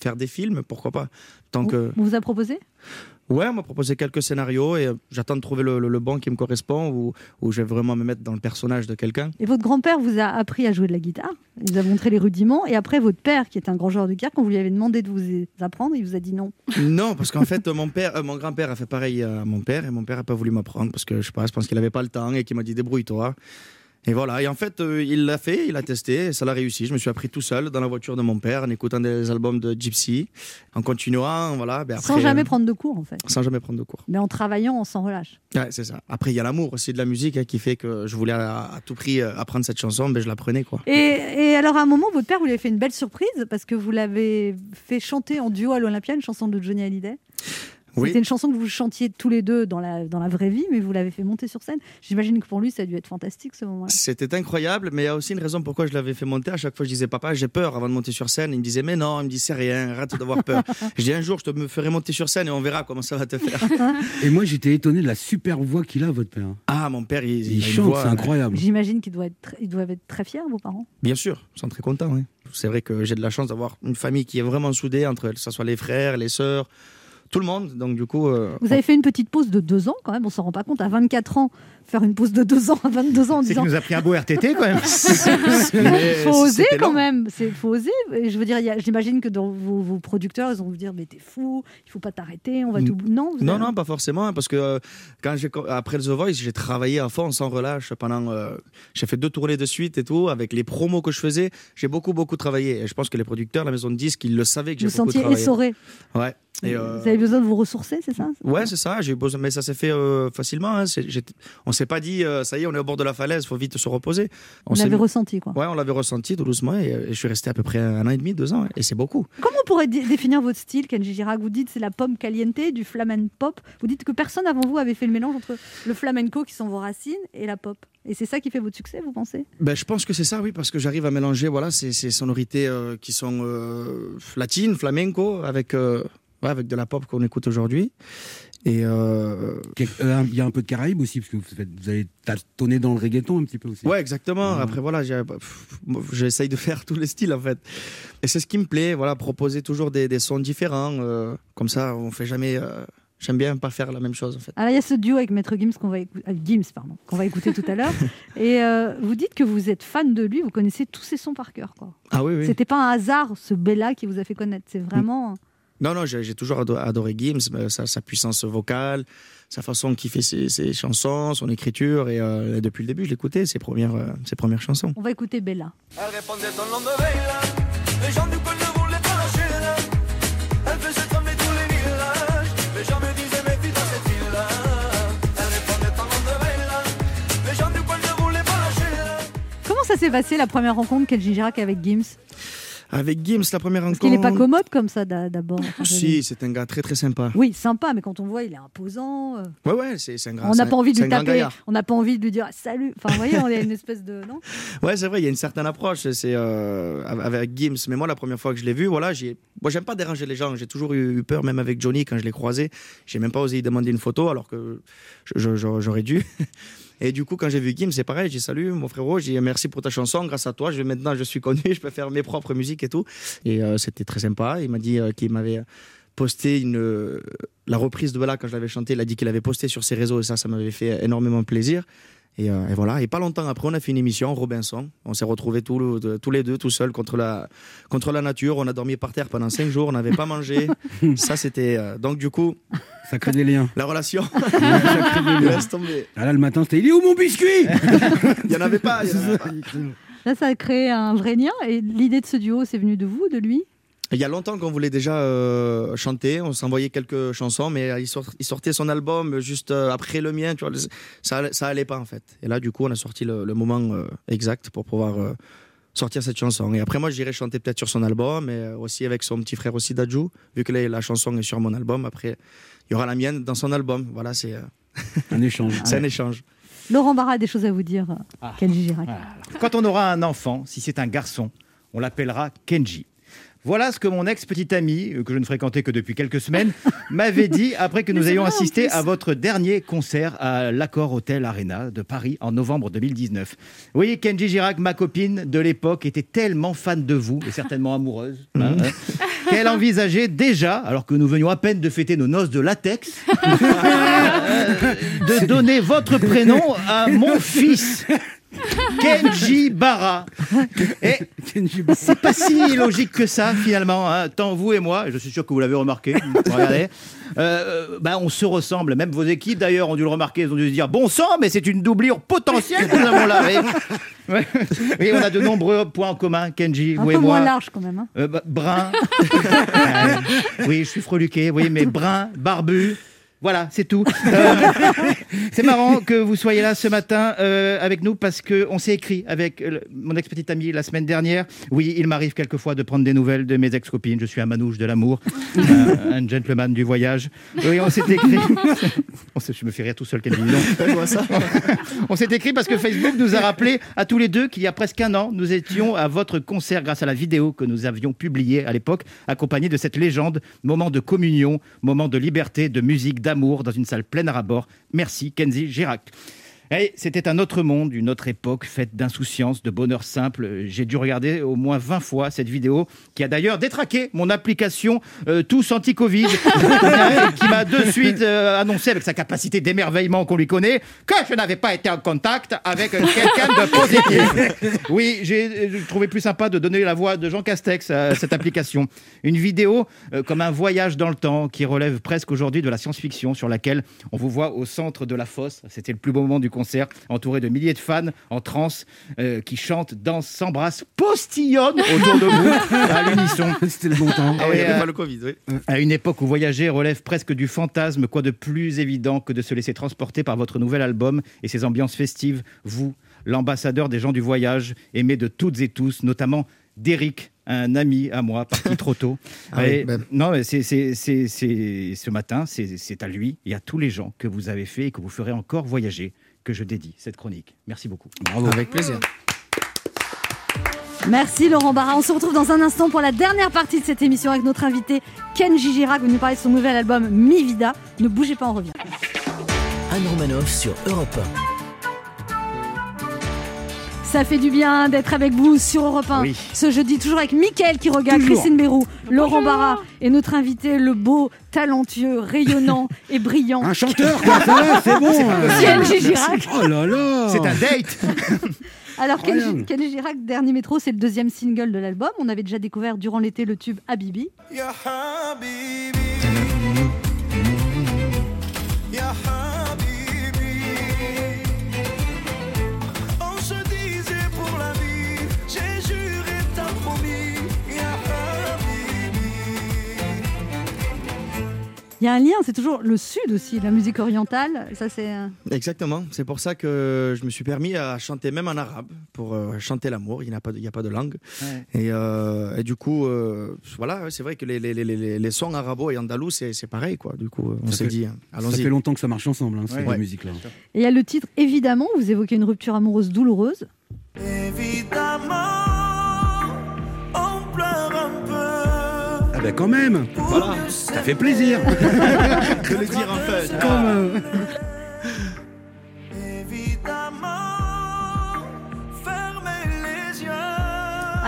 faire des films, pourquoi pas. Tant que, On vous a proposé? Ouais, on m'a proposé quelques scénarios et euh, j'attends de trouver le, le- le bon qui me correspond où, où je vais vraiment me mettre dans le personnage de quelqu'un. Et votre grand-père vous a appris à jouer de la guitare, il vous a montré les rudiments, et après votre père, qui est un grand joueur de guitare, quand vous lui avez demandé de vous apprendre, il vous a dit non. *laughs* Non, parce qu'en fait, mon père, euh, mon grand-père a fait pareil à mon père et mon père n'a pas voulu m'apprendre parce que je sais pas, je pense qu'il avait pas le temps et qu'il m'a dit débrouille-toi. Et voilà. Et en fait, euh, il l'a fait, il a testé, et ça l'a réussi. Je me suis appris tout seul dans la voiture de mon père en écoutant des albums de Gypsy, en continuant, voilà. ben sans jamais euh, prendre de cours en fait. sans jamais prendre de cours. Mais en travaillant, on s'en relâche. Ouais, c'est ça. Après, il y a l'amour aussi de la musique hein, qui fait que je voulais à, à tout prix euh, apprendre cette chanson, mais je la prenais quoi. Et, et alors à un moment, votre père vous lui a fait une belle surprise parce que vous l'avez fait chanter en duo à l'Olympia, une chanson de Johnny Hallyday? Oui. C'était une chanson que vous chantiez tous les deux dans la, dans la vraie vie, mais vous l'avez fait monter sur scène. J'imagine que pour lui, ça a dû être fantastique ce moment-là. C'était incroyable, mais il y a aussi une raison pourquoi je l'avais fait monter. À chaque fois, je disais, papa, j'ai peur avant de monter sur scène. Il me disait, mais non, il me dit, c'est rien, arrête d'avoir peur. *laughs* je dis, un jour, je te me ferai monter sur scène et on verra comment ça va te faire. *laughs* Et moi, j'étais étonné de la super voix qu'il a, votre père. Ah, mon père, il, chante, c'est incroyable. J'imagine qu'ils doivent, être, ils doivent être très fiers, vos parents. Bien sûr, ils sont très contents. oui. C'est vrai que j'ai de la chance d'avoir une famille qui est vraiment soudée, entre que ce soit les frères, les sœurs, tout le monde. Donc, du coup. euh, Vous avez fait une petite pause de deux ans quand même, on s'en rend pas compte. À 24 ans, faire une pause de deux ans *laughs* à 22 ans en C'est disant nous a pris un beau RTT quand même. *laughs* mais faut oser quand même. C'est faut oser. Et je veux dire, il j'imagine que dans vos, vos producteurs, ils vont vous dire mais t'es fou, il faut pas t'arrêter, on va tout. Non, vous Non, avez- non, pas forcément, parce que euh, quand j'ai après The Voice, j'ai travaillé à fond, sans relâche pendant. euh, j'ai fait deux tournées de suite et tout, avec les promos que je faisais, j'ai beaucoup, beaucoup travaillé. Et je pense que les producteurs, la maison de disques, ils le savaient que j'ai Vous beaucoup sentiez travaillé. essoré. Ouais. Et, euh, Vous avez besoin de vous ressourcer, c'est ça? Ouais, c'est ça. J'ai besoin, mais ça s'est fait euh, facilement. Hein. On s'est pas dit, euh, ça y est, on est au bord de la falaise, faut vite se reposer. On l'avez ressenti quoi. Ouais, on l'avait ressenti tout doucement et, euh, et je suis resté à peu près un an et demi, deux ans, et c'est beaucoup. Comment on pourrait dé- définir votre style, Kenji Girac? Vous dites c'est la pomme caliente, du flamenco pop. Vous dites que personne avant vous avait fait le mélange entre le flamenco qui sont vos racines et la pop. Et c'est ça qui fait votre succès, vous pensez? Ben, je pense que c'est ça, oui, parce que j'arrive à mélanger voilà, ces, ces sonorités euh, qui sont euh, latines, flamenco, avec, euh, ouais, avec de la pop qu'on écoute aujourd'hui. Et euh, euh, Il y a un peu de Caraïbes aussi, parce que vous, faites- vous avez tâtonné dans le reggaeton un petit peu aussi. ouais, exactement. Mhm. Après, voilà, j'essaye de faire *laughs* tous les styles, en fait. Et c'est ce qui me plaît, voilà, proposer toujours des, des sons différents. euh, comme ça, on fait jamais. euh, J'aime bien pas faire la même chose, en fait. Alors il y a ce duo avec Maître Gims qu'on va, écou- Gims, pardon, qu'on va écouter tout à l'heure. *laughs* Et euh, vous dites que vous êtes fan de lui, vous connaissez tous ses sons par cœur. Quoi. Ah oui, oui. C'était pas un hasard ce Bella qui vous a fait connaître. C'est vraiment. Non, non, j'ai toujours ado- adoré Gims, euh, sa, sa puissance vocale, sa façon qu'il fait ses, ses chansons, son écriture. Et euh, depuis le début, je l'écoutais, ses premières, euh, ses premières chansons. On va écouter Bella. Elle répondait au nom de Bella. Les gens du coin ne voulaient pas lâcher là. Elle faisait trembler tous les villages. Les gens me disaient, mais fille dans cette ville-là. Elle répondait au nom de Bella. Les gens du coin ne voulaient pas lâcher là. Comment ça s'est passé la première rencontre Kenji Girac avec Gims? Avec Gims, la première Parce rencontre. qu'il n'est pas commode comme ça d'a- d'abord. Enfin. Si, c'est un gars très très sympa. Oui, sympa, mais quand on voit, il est imposant. euh, Ouais, ouais, c'est un grand. on n'a pas envie de lui taper. On n'a pas envie de lui dire salut. Enfin, vous voyez, on a une espèce de. Non *laughs* Ouais, c'est vrai, il y a une certaine approche. C'est euh, avec Gims. Mais moi, la première fois que je l'ai vu, voilà, j'ai. Moi, j'aime pas déranger les gens. J'ai toujours eu peur, même avec Johnny, quand je l'ai croisé. J'ai même pas osé lui demander une photo, alors que j'aurais dû. *laughs* Et du coup, quand j'ai vu Gims, c'est pareil. J'ai salut, mon frérot. J'ai merci pour ta chanson. Grâce à toi, je, maintenant, je suis connu. *laughs* Je peux faire mes propres musiques et tout. Et euh, c'était très sympa. Il m'a dit euh, qu'il m'avait posté une, euh, la reprise de Bella quand je l'avais chanté. Il a dit qu'il avait posté sur ses réseaux et ça, ça m'avait fait énormément plaisir. Et, euh, et voilà. Et pas longtemps après, on a fait une émission, Robinson. On s'est retrouvés tous, le- tous les deux, tout seuls, contre la, contre la nature. On a dormi par terre pendant cinq jours. On n'avait pas mangé. *laughs* ça, c'était. euh, donc, du coup. Ça crée des liens. La relation. *laughs* Ça crée des liens. Laisse tomber. Ah là, le matin, c'était Il est où mon biscuit *laughs* Il n'y en avait pas. il y en avait pas. Là, ça a créé un vrai lien. Et l'idée de ce duo, c'est venu de vous, de lui? Il y a longtemps qu'on voulait déjà euh, chanter, on s'envoyait quelques chansons, mais euh, il, sort- il sortait son album juste euh, après le mien, tu vois, ça, ça allait pas en fait. Et là, du coup, on a sorti le, le moment euh, exact pour pouvoir euh, sortir cette chanson. Et après, moi, j'irai chanter peut-être sur son album, mais euh, aussi avec son petit frère aussi Dadju, vu que là, la chanson est sur mon album. Après, il y aura la mienne dans son album. Voilà, c'est euh, *laughs* un échange. c'est un échange. Laurent Barra a des choses à vous dire, Ah. Kenji Girac. Quand on aura un enfant, si c'est un garçon, on l'appellera Kenji. Voilà ce que mon ex-petite amie, euh, que je ne fréquentais que depuis quelques semaines, *laughs* m'avait dit après que nous ayons assisté à votre dernier concert à l'Accord Hotel Arena de Paris en novembre 2019. Vous voyez, Kenji Girac, ma copine de l'époque, était tellement fan de vous, et certainement amoureuse, *laughs* hein, hein, qu'elle envisageait déjà, alors que nous venions à peine de fêter nos noces de latex, euh, *laughs* de donner votre prénom à mon fils. Kenji Bara. *laughs* Et c'est pas si logique que ça finalement, hein. tant vous et moi, et je suis sûr que vous l'avez remarqué, *laughs* regardez, euh, bah, on se ressemble, même vos équipes d'ailleurs ont dû le remarquer, elles ont dû se dire bon sang, mais c'est une doublure potentielle que nous avons là. Ouais. *laughs* Oui, on a de nombreux points en commun, Kenji, Un vous et peu moi. moins large quand même. hein. Euh, bah, brun. Euh, oui, je suis freluqué, oui, mais brun, barbu. Voilà, c'est tout. Euh, *laughs* c'est marrant que vous soyez là ce matin euh, avec nous parce qu'on s'est écrit avec euh, mon ex-petite amie la semaine dernière. Oui, il m'arrive quelquefois de prendre des nouvelles de mes ex-copines. Je suis un manouche de l'amour, *laughs* euh, un gentleman du voyage. Oui, on s'est écrit. *laughs* On je me fais rire tout seul, quelle vision. On s'est écrit parce que Facebook nous a rappelé à tous les deux qu'il y a presque un an, nous étions à votre concert grâce à la vidéo que nous avions publiée à l'époque, accompagnée de cette légende, moment de communion, moment de liberté, de musique, d'amour, dans une salle pleine à rabord. Merci, Kenzie Girac. Et c'était un autre monde, une autre époque faite d'insouciance, de bonheur simple. J'ai dû regarder au moins 20 fois cette vidéo, qui a d'ailleurs détraqué mon application euh, Tous Anti-Covid, *laughs* qui m'a de suite euh, annoncé avec sa capacité d'émerveillement qu'on lui connaît que je n'avais pas été en contact avec quelqu'un de positif. Oui, j'ai trouvé plus sympa de donner la voix de Jean Castex à cette application. Une vidéo euh, comme un voyage dans le temps qui relève presque aujourd'hui de la science-fiction sur laquelle on vous voit au centre de la fosse. C'était le plus beau moment du concert, entouré de milliers de fans en transe euh, qui chantent, dansent, s'embrassent, postillonnent autour de vous *laughs* à l'unisson. *laughs* C'était le bon temps. Ah oui, il n'y Et, avait euh, pas le Covid, oui. à une époque où voyager relève presque du fantasme, quoi de plus évident que de se laisser transporter par votre nouvel album et ses ambiances festives, vous, l'ambassadeur des gens du voyage, aimé de toutes et tous, notamment d'Eric, un ami à moi, parti trop tôt. *laughs* Ah oui, Et- ben. Non, mais c'est, c'est, c'est- c'est- ce matin, c'est, c'est à lui et à tous les gens que vous avez fait et que vous ferez encore voyager que je dédie cette chronique. Merci beaucoup. Bravo. Avec plaisir. Merci Laurent Barra. On se retrouve dans un instant pour la dernière partie de cette émission avec notre invité Kenji Girac venu parler de son nouvel album Mi Vida. Ne bougez pas, on revient. Anne Romanoff sur Europe Ça fait du bien d'être avec vous sur Europe 1. Oui. Ce jeudi, toujours avec Mickaël qui regarde, Toujours. Christine Bérou, Laurent Barra et notre invité, le beau, talentueux, rayonnant *laughs* et brillant. Un chanteur, quoi, c'est bon. *laughs* Kenji Girac. Oh là là. C'est un date. *laughs* Alors, Kenji, Girac, Dernier Métro, c'est le deuxième single de l'album. On avait déjà découvert durant l'été le tube Habibi. Ya Habibi Il y a un lien, c'est toujours le sud aussi, la musique orientale. Ça, c'est. euh, Exactement. C'est pour ça que je me suis permis à chanter même en arabe pour euh, chanter l'amour. Il n'y a pas de, il n'y a pas de langue. Et, euh, et du coup, euh, voilà, c'est vrai que les, les, les, les, les sons arabo et andalous, c'est, c'est pareil, quoi. Du coup, on Ça s'est fait- dit, hein, Ça allons-y. fait longtemps que ça marche ensemble, hein, ces Ouais. deux Ouais. musiques-là. Et il y a le titre, évidemment, vous évoquez une rupture amoureuse douloureuse. Évidemment ben quand même. Voilà. Ça fait plaisir. *laughs* De le dire en fait. Quand même.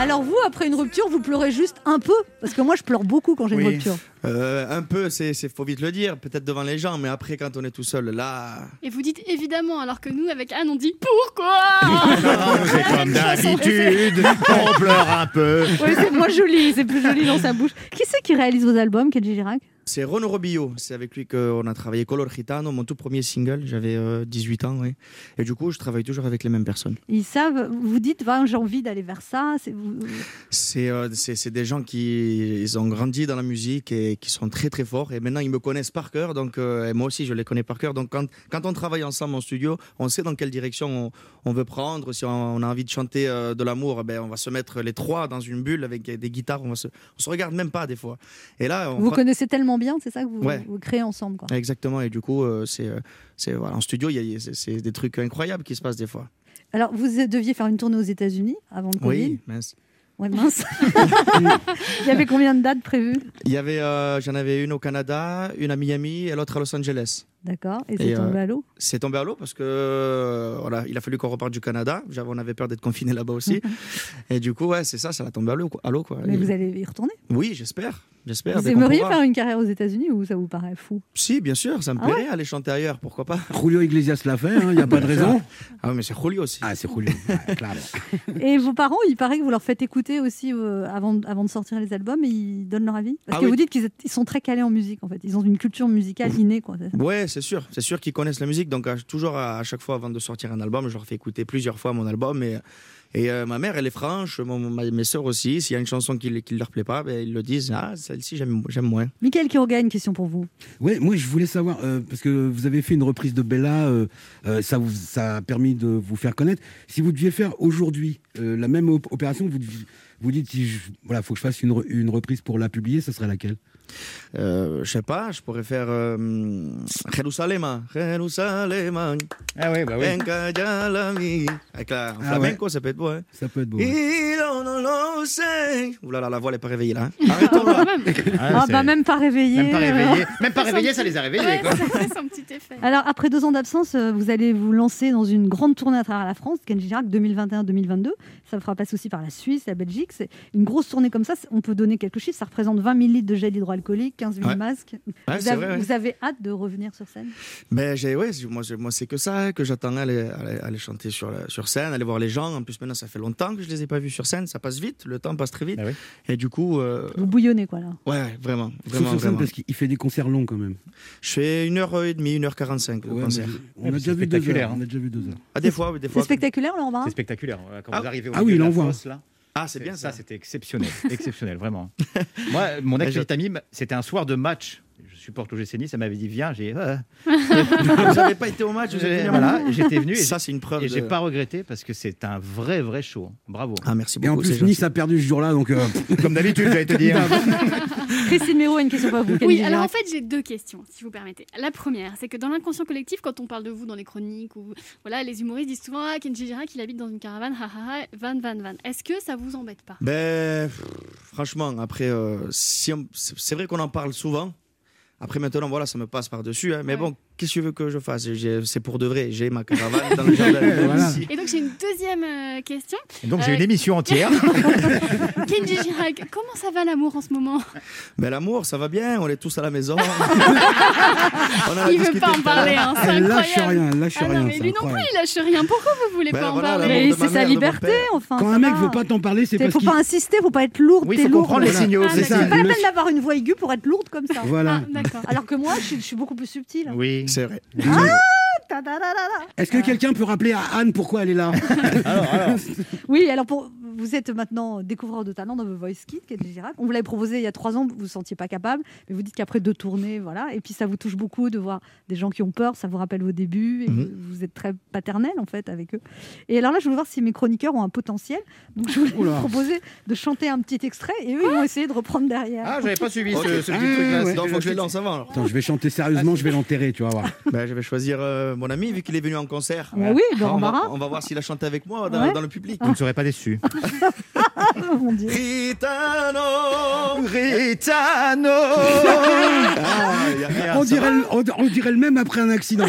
Alors vous, après une rupture, vous pleurez juste un peu Parce que moi, je pleure beaucoup quand j'ai une rupture. Euh, un peu, c'est c'est- faut vite le dire, peut-être devant les gens, mais après quand on est tout seul, là. Et vous dites évidemment, alors que nous, avec Anne, on dit pourquoi? *laughs* C'est comme d'habitude, on pleure un peu. Oui, c'est moins joli, c'est plus joli dans sa bouche. Qui c'est qui réalise vos albums, Kenji Girac? C'est Renaud Robillo, c'est avec lui qu'on a travaillé Color Gitano, mon tout premier single, j'avais euh, 18 ans, oui. Et du coup, je travaille toujours avec les mêmes personnes. Ils savent, vous dites, j'ai envie d'aller vers ça. c'est vous- C'est euh, des gens qui ils ont grandi dans la musique et qui sont très très forts. Et maintenant, ils me connaissent par cœur. Donc, euh, et moi aussi, je les connais par cœur. Donc, quand, quand on travaille ensemble en studio, on sait dans quelle direction on, on veut prendre. Si on, on a envie de chanter euh, de l'amour, ben, on va se mettre les trois dans une bulle avec des guitares. On, va se, on se regarde même pas des fois. Et là, on Vous connaissez tellement bien, c'est ça que vous, Ouais. vous créez ensemble. Quoi. Exactement. Et du coup, euh, c'est euh, c'est voilà, en studio, il y a- c'est c'est des trucs incroyables qui se passent des fois. Alors, vous deviez faire une tournée aux États-Unis avant le Covid. Oui, mince. Ouais, mince. *laughs* Il y avait combien de dates prévues? Il y avait, euh, j'en avais une au Canada, une à Miami et l'autre à Los Angeles. D'accord. Et c'est tombé euh, à l'eau? C'est tombé à l'eau parce que euh, voilà, il a fallu qu'on reparte du Canada. J'avais- On avait peur d'être confiné là-bas aussi. *laughs* et du coup, ouais, c'est ça, ça a tombé à l'eau. quoi- à l'eau, quoi. Mais Et- vous allez y retourner? Oui, j'espère. J'espère. Vous aimeriez faire une carrière aux États-Unis ou ça vous paraît fou? Si, bien sûr, ça me Ah plairait ouais aller chanter ailleurs, pourquoi pas. Julio Iglesias l'a fait, il n'y a pas de raison. Ah, mais c'est Julio aussi. Ah, c'est Julio. Ouais, claro. *laughs* Et vos parents, il paraît que vous leur faites écouter aussi euh, avant, avant de sortir les albums et ils donnent leur avis? Parce Ah que oui. vous dites qu'ils sont très calés en musique en fait. Ils ont une culture musicale innée. Quoi. Ouais, c'est sûr, c'est sûr qu'ils connaissent la musique. Donc, à- toujours à, à chaque fois avant de sortir un album, je leur fais écouter plusieurs fois mon album. Et, et euh, ma mère, elle est franche, mon- ma- mes sœurs aussi. S'il y a une chanson qui ne leur plaît pas, ben, ils le disent Ah, celle-ci, j'aime moins. Michael Quiroga, une question pour vous. Ouais, moi je voulais savoir euh, parce que vous avez fait une reprise de Bella, euh, euh, ça vous ça a permis de vous faire connaître. Si vous deviez faire aujourd'hui euh, la même op- opération, vous deviez- vous dites si je- voilà, faut que je fasse une, une reprise pour la publier, ça serait laquelle? Euh, je sais pas, je pourrais faire euh, Jerusalem, Jerusalem. Ah oui, bah oui. Venga ya la mi. Avec la en Ah flamenco, ça peut être beau. Hein. Ça peut être beau. ouais. Ouh là là, la voix n'est pas réveillée là. hein. Arrêtons là. Ah, bah même pas réveillé. Même pas euh. réveillé. Même pas réveillé, ça les a réveillés. Ouais, quoi. ça fait son petit effet. *laughs* Alors, après deux ans d'absence, euh, vous allez vous lancer dans une grande tournée à travers la France, Kenji Girac 2021-2022. Ça fera passer aussi par la Suisse, la Belgique. C'est une grosse tournée comme ça. On peut donner quelques chiffres. Ça représente 20 000 litres de gel hydroalcoolique, 15 000 Ouais. masques. Ouais, vous, c'est avez, vrai, ouais. vous avez hâte de revenir sur scène? Ben, j'ai, ouais, c'est- moi, moi c'est que ça que j'attends aller, aller, aller chanter sur, la- sur scène, aller voir les gens. En plus, maintenant, ça fait longtemps que je les ai pas vus sur scène. Ça passe vite, le temps passe très vite. Ah oui. Et du coup, euh, Vous bouillonnez, quoi, là. ouais, ouais, vraiment, Sauf vraiment, sur scène, vraiment. parce qu'il fait des concerts longs quand même. Je fais une heure et demie, une heure quarante-cinq de Ouais, concert. on Ouais, a déjà c'est vu deux heures. hein. On a déjà vu deux heures. Ah, des fois, oui, des C'est fois. spectaculaire, Laurent Barra C'est spectaculaire. Quand Ah. vous arrivez au Ah oui, de la l'envoi. fosse, là. Ah, c'est bien ça. c'était exceptionnel. *laughs* exceptionnel, vraiment. *laughs* Moi, mon ex je- petite amie, c'était un soir de match. Je supporte l'OGC Nice, elle m'avait dit viens, j'ai ah. Vous n'avez pas été au match, vous J'ai- voilà, et j'étais venu et Ça, j'ai- c'est une preuve. et j'ai de- pas regretté parce que c'est un vrai vrai show. Bravo. Ah, merci Et beaucoup. en c'est plus, gentil. Nice a perdu ce jour-là, donc. euh, *laughs* Comme d'habitude, j'allais te dire. *laughs* Christine Méro, une question pour vous, Oui, alors en fait, j'ai deux questions, si vous permettez. La première, c'est que dans l'inconscient collectif, quand on parle de vous dans les chroniques, ou voilà, les humoristes disent souvent Ah, Kenji Girac, il habite dans une caravane, ha ha ha, van, van, van. Est-ce que ça vous embête pas? Ben, franchement, après, euh, si c'est vrai qu'on en parle souvent. Après, maintenant, voilà, ça me passe par-dessus. hein. Mais Ouais. bon, qu'est-ce que tu veux que je fasse? C'est pour de vrai. J'ai ma caravane dans le jardin. *laughs* Voilà. Et donc, j'ai une deuxième euh, question. Et donc j'ai Euh, une émission entière. *laughs* Kenji Girac, comment ça va l'amour en ce moment? Ben, l'amour, ça va bien. On est tous à la maison. *laughs* On en a Il veut discuté pas en parler, hein, c'est Elle lâche incroyable. rien, elle lâche Ah rien. non, mais lui non plus, incroyable. il lâche rien. Pourquoi vous voulez Ben pas en voilà, parler c'est sa liberté, enfin. Quand un mec va. veut pas t'en parler, c'est parce faut qu'il. pas insister, faut pas être lourde. Oui, t'es faut lourde. comprendre les Voilà. signaux. Ah, c'est ça. pas la le- peine d'avoir une voix aiguë pour être lourde comme ça. Voilà. Ah, d'accord. Alors que moi, je suis, je suis beaucoup plus subtile. Oui. C'est vrai. Da. Est-ce que quelqu'un peut rappeler à Anne pourquoi elle est là? Alors, alors. Oui, alors pour, vous êtes maintenant découvreur de talent dans The Voice Kids, Kenji Girac. On vous l'avait proposé il y a trois ans, vous vous sentiez pas capable, mais vous dites qu'après deux tournées, voilà, et puis ça vous touche beaucoup de voir des gens qui ont peur, ça vous rappelle vos débuts, et Mhm. vous, vous êtes très paternel en fait avec eux. Et alors là, je voulais voir si mes chroniqueurs ont un potentiel, donc je voulais vous Oula. proposer de chanter un petit extrait, et eux, ils vont essayer de reprendre derrière. Ah, j'avais pas suivi ce, ce petit Ah, truc-là. ouais. Donc, faut que je les lance avant. alors. Attends, je vais chanter sérieusement, je vais l'enterrer, tu vas voir. *laughs* Ben, je vais choisir euh, mon ami, vu qu'il est venu en concert. Ah bah oui, Ah, Laurent on, va, on va voir s'il a chanté avec moi dans, Ouais. dans le public. Vous ne serez pas déçus. *laughs* Oh *laughs* mon Dieu. Gitano, Britano. on, dirait, le- on, on dirait le même après un accident.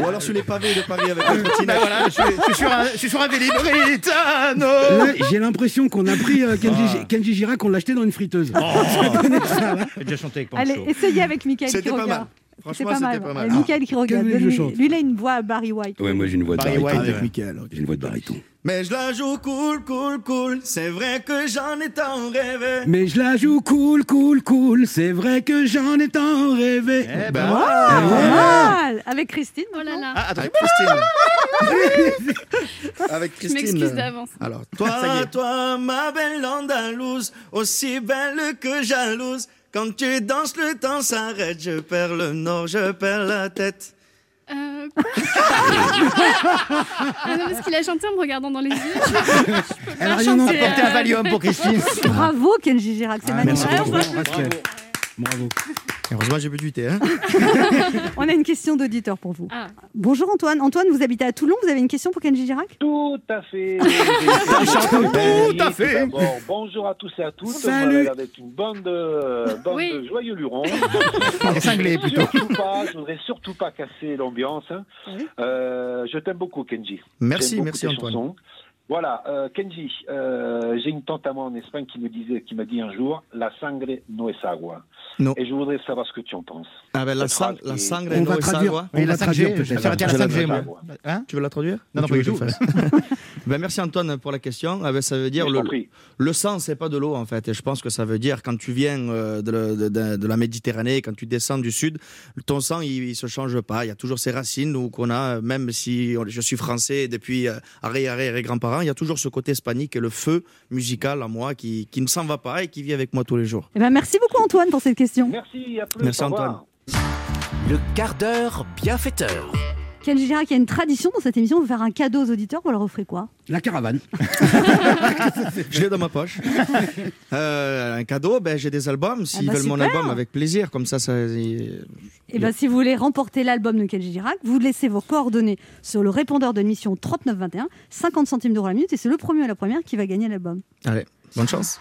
Ou alors sur les pavés de Paris avec la trottinette. Bah voilà, je, suis- je suis sur un, je suis sur un Vélib Britano. Là, J'ai l'impression qu'on a pris euh, Kenji, Ah. Kenji Girac, on l'a acheté dans une friteuse. *laughs* J'ai déjà chanté avec Allez, essayez avec Michael C'était pas mal. Franchement, pas c'était mal. pas mal. Michael Quiroga, Quel lui, je donne-lui- chante lui, il a une voix à Barry White. Ouais, moi j'ai une voix de Barry. White. Avec Mickaël. ok. J'ai une voix de baryton. Mais je la joue cool, cool, cool. C'est vrai que j'en ai tant rêvé. Mais je la joue cool, cool, cool. C'est vrai que j'en ai tant rêvé. Eh ben, Ah, pas mal. Avec Christine. Oh là là. Ah, attends, Avec Christine. *laughs* Avec Je Christine. m'excuse d'avance. Alors, toi, toi, ma belle Andalouse, aussi belle que jalouse. Quand tu danses, le temps s'arrête. Je perds le nord, je perds la tête. Euh, *laughs* Ah non, parce qu'il a chanté en me regardant dans les yeux. Je, je peux Elle a rien chanter. Un euh, Valium pour *laughs* Christine. Bravo Kenji Girac, c'est Ah, magnifique. merci bravo. Pascal. Bravo. Heureusement, j'ai bu du thé. Hein. *laughs* On a une question d'auditeur pour vous. Ah. Bonjour Antoine. Antoine, vous habitez à Toulon. Vous avez une question pour Kenji Girac? Tout à *laughs* fait. Tout à fait. Bonjour à tous et à toutes. Salut. Avec une bande de, bande Oui. de joyeux lurons. *laughs* Cinglés, plutôt. Surtout pas, je voudrais surtout pas casser l'ambiance. hein. Oui. Euh, je t'aime beaucoup, Kenji. Merci, beaucoup merci Antoine. chansons. Voilà, euh, Kenji, euh, j'ai une tante à moi en Espagne qui me disait, qui m'a dit un jour, la sangre no es agua. Non. Et je voudrais savoir ce que tu en penses. Ah ben la, sang, la sangre On no va es traduire. agua. On la traduire 5G, je peut-être. s'arrêter à la Je la 5G, moi. traduis. Tu veux la traduire? Non, non, pas du fasse? *laughs* ben, Merci Antoine pour la question. Ah ben, ça veut dire le, le sang, c'est pas de l'eau en fait. Et je pense que ça veut dire quand tu viens euh, de, la- de- la Méditerranée, quand tu descends du sud, ton sang il, il se change pas. Il y a toujours ces racines donc qu'on a, même si on- je suis français depuis euh, arrière arrière et grands-parents, il y a toujours ce côté hispanique et le feu musical en moi qui, qui ne s'en va pas et qui vit avec moi tous les jours. Eh ben, Merci beaucoup Antoine pour cette question. Merci, à plus. Merci. Antoine. Le quart d'heure bienfaiteur. Kenji Girac, il y a une tradition dans cette émission de faire un cadeau aux auditeurs. Vous leur offrez quoi? La caravane. *laughs* Je l'ai dans ma poche. *laughs* Euh, un cadeau, ben, j'ai des albums. S'ils bah, veulent mon album, avec plaisir. Comme ça, ça. il- Eh ben, si vous voulez remporter l'album de Kenji Girac, vous laissez vos coordonnées sur le répondeur de l'émission 3921, 50 centimes d'euros la minute, et c'est le premier ou la première qui va gagner l'album. Allez, bonne chance.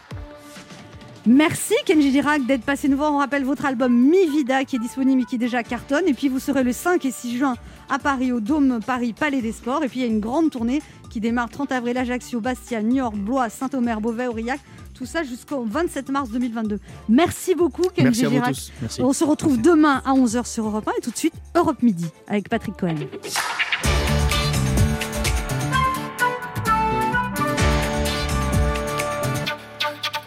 Merci Kenji Girac d'être passé nous voir. On rappelle votre album Mi Vida qui est disponible et qui déjà cartonne. Et puis vous serez le 5 et 6 juin à Paris au Dôme Paris Palais des Sports. Et puis il y a une grande tournée qui démarre 30 avril Ajaccio, Bastia, Niort, Blois, Saint-Omer, Beauvais, Aurillac. Tout ça jusqu'au 27 mars 2022. Merci beaucoup Kenji Merci à vous Girac. tous. Merci. On se retrouve demain à 11h sur Europe 1 et tout de suite Europe Midi avec Patrick Cohen.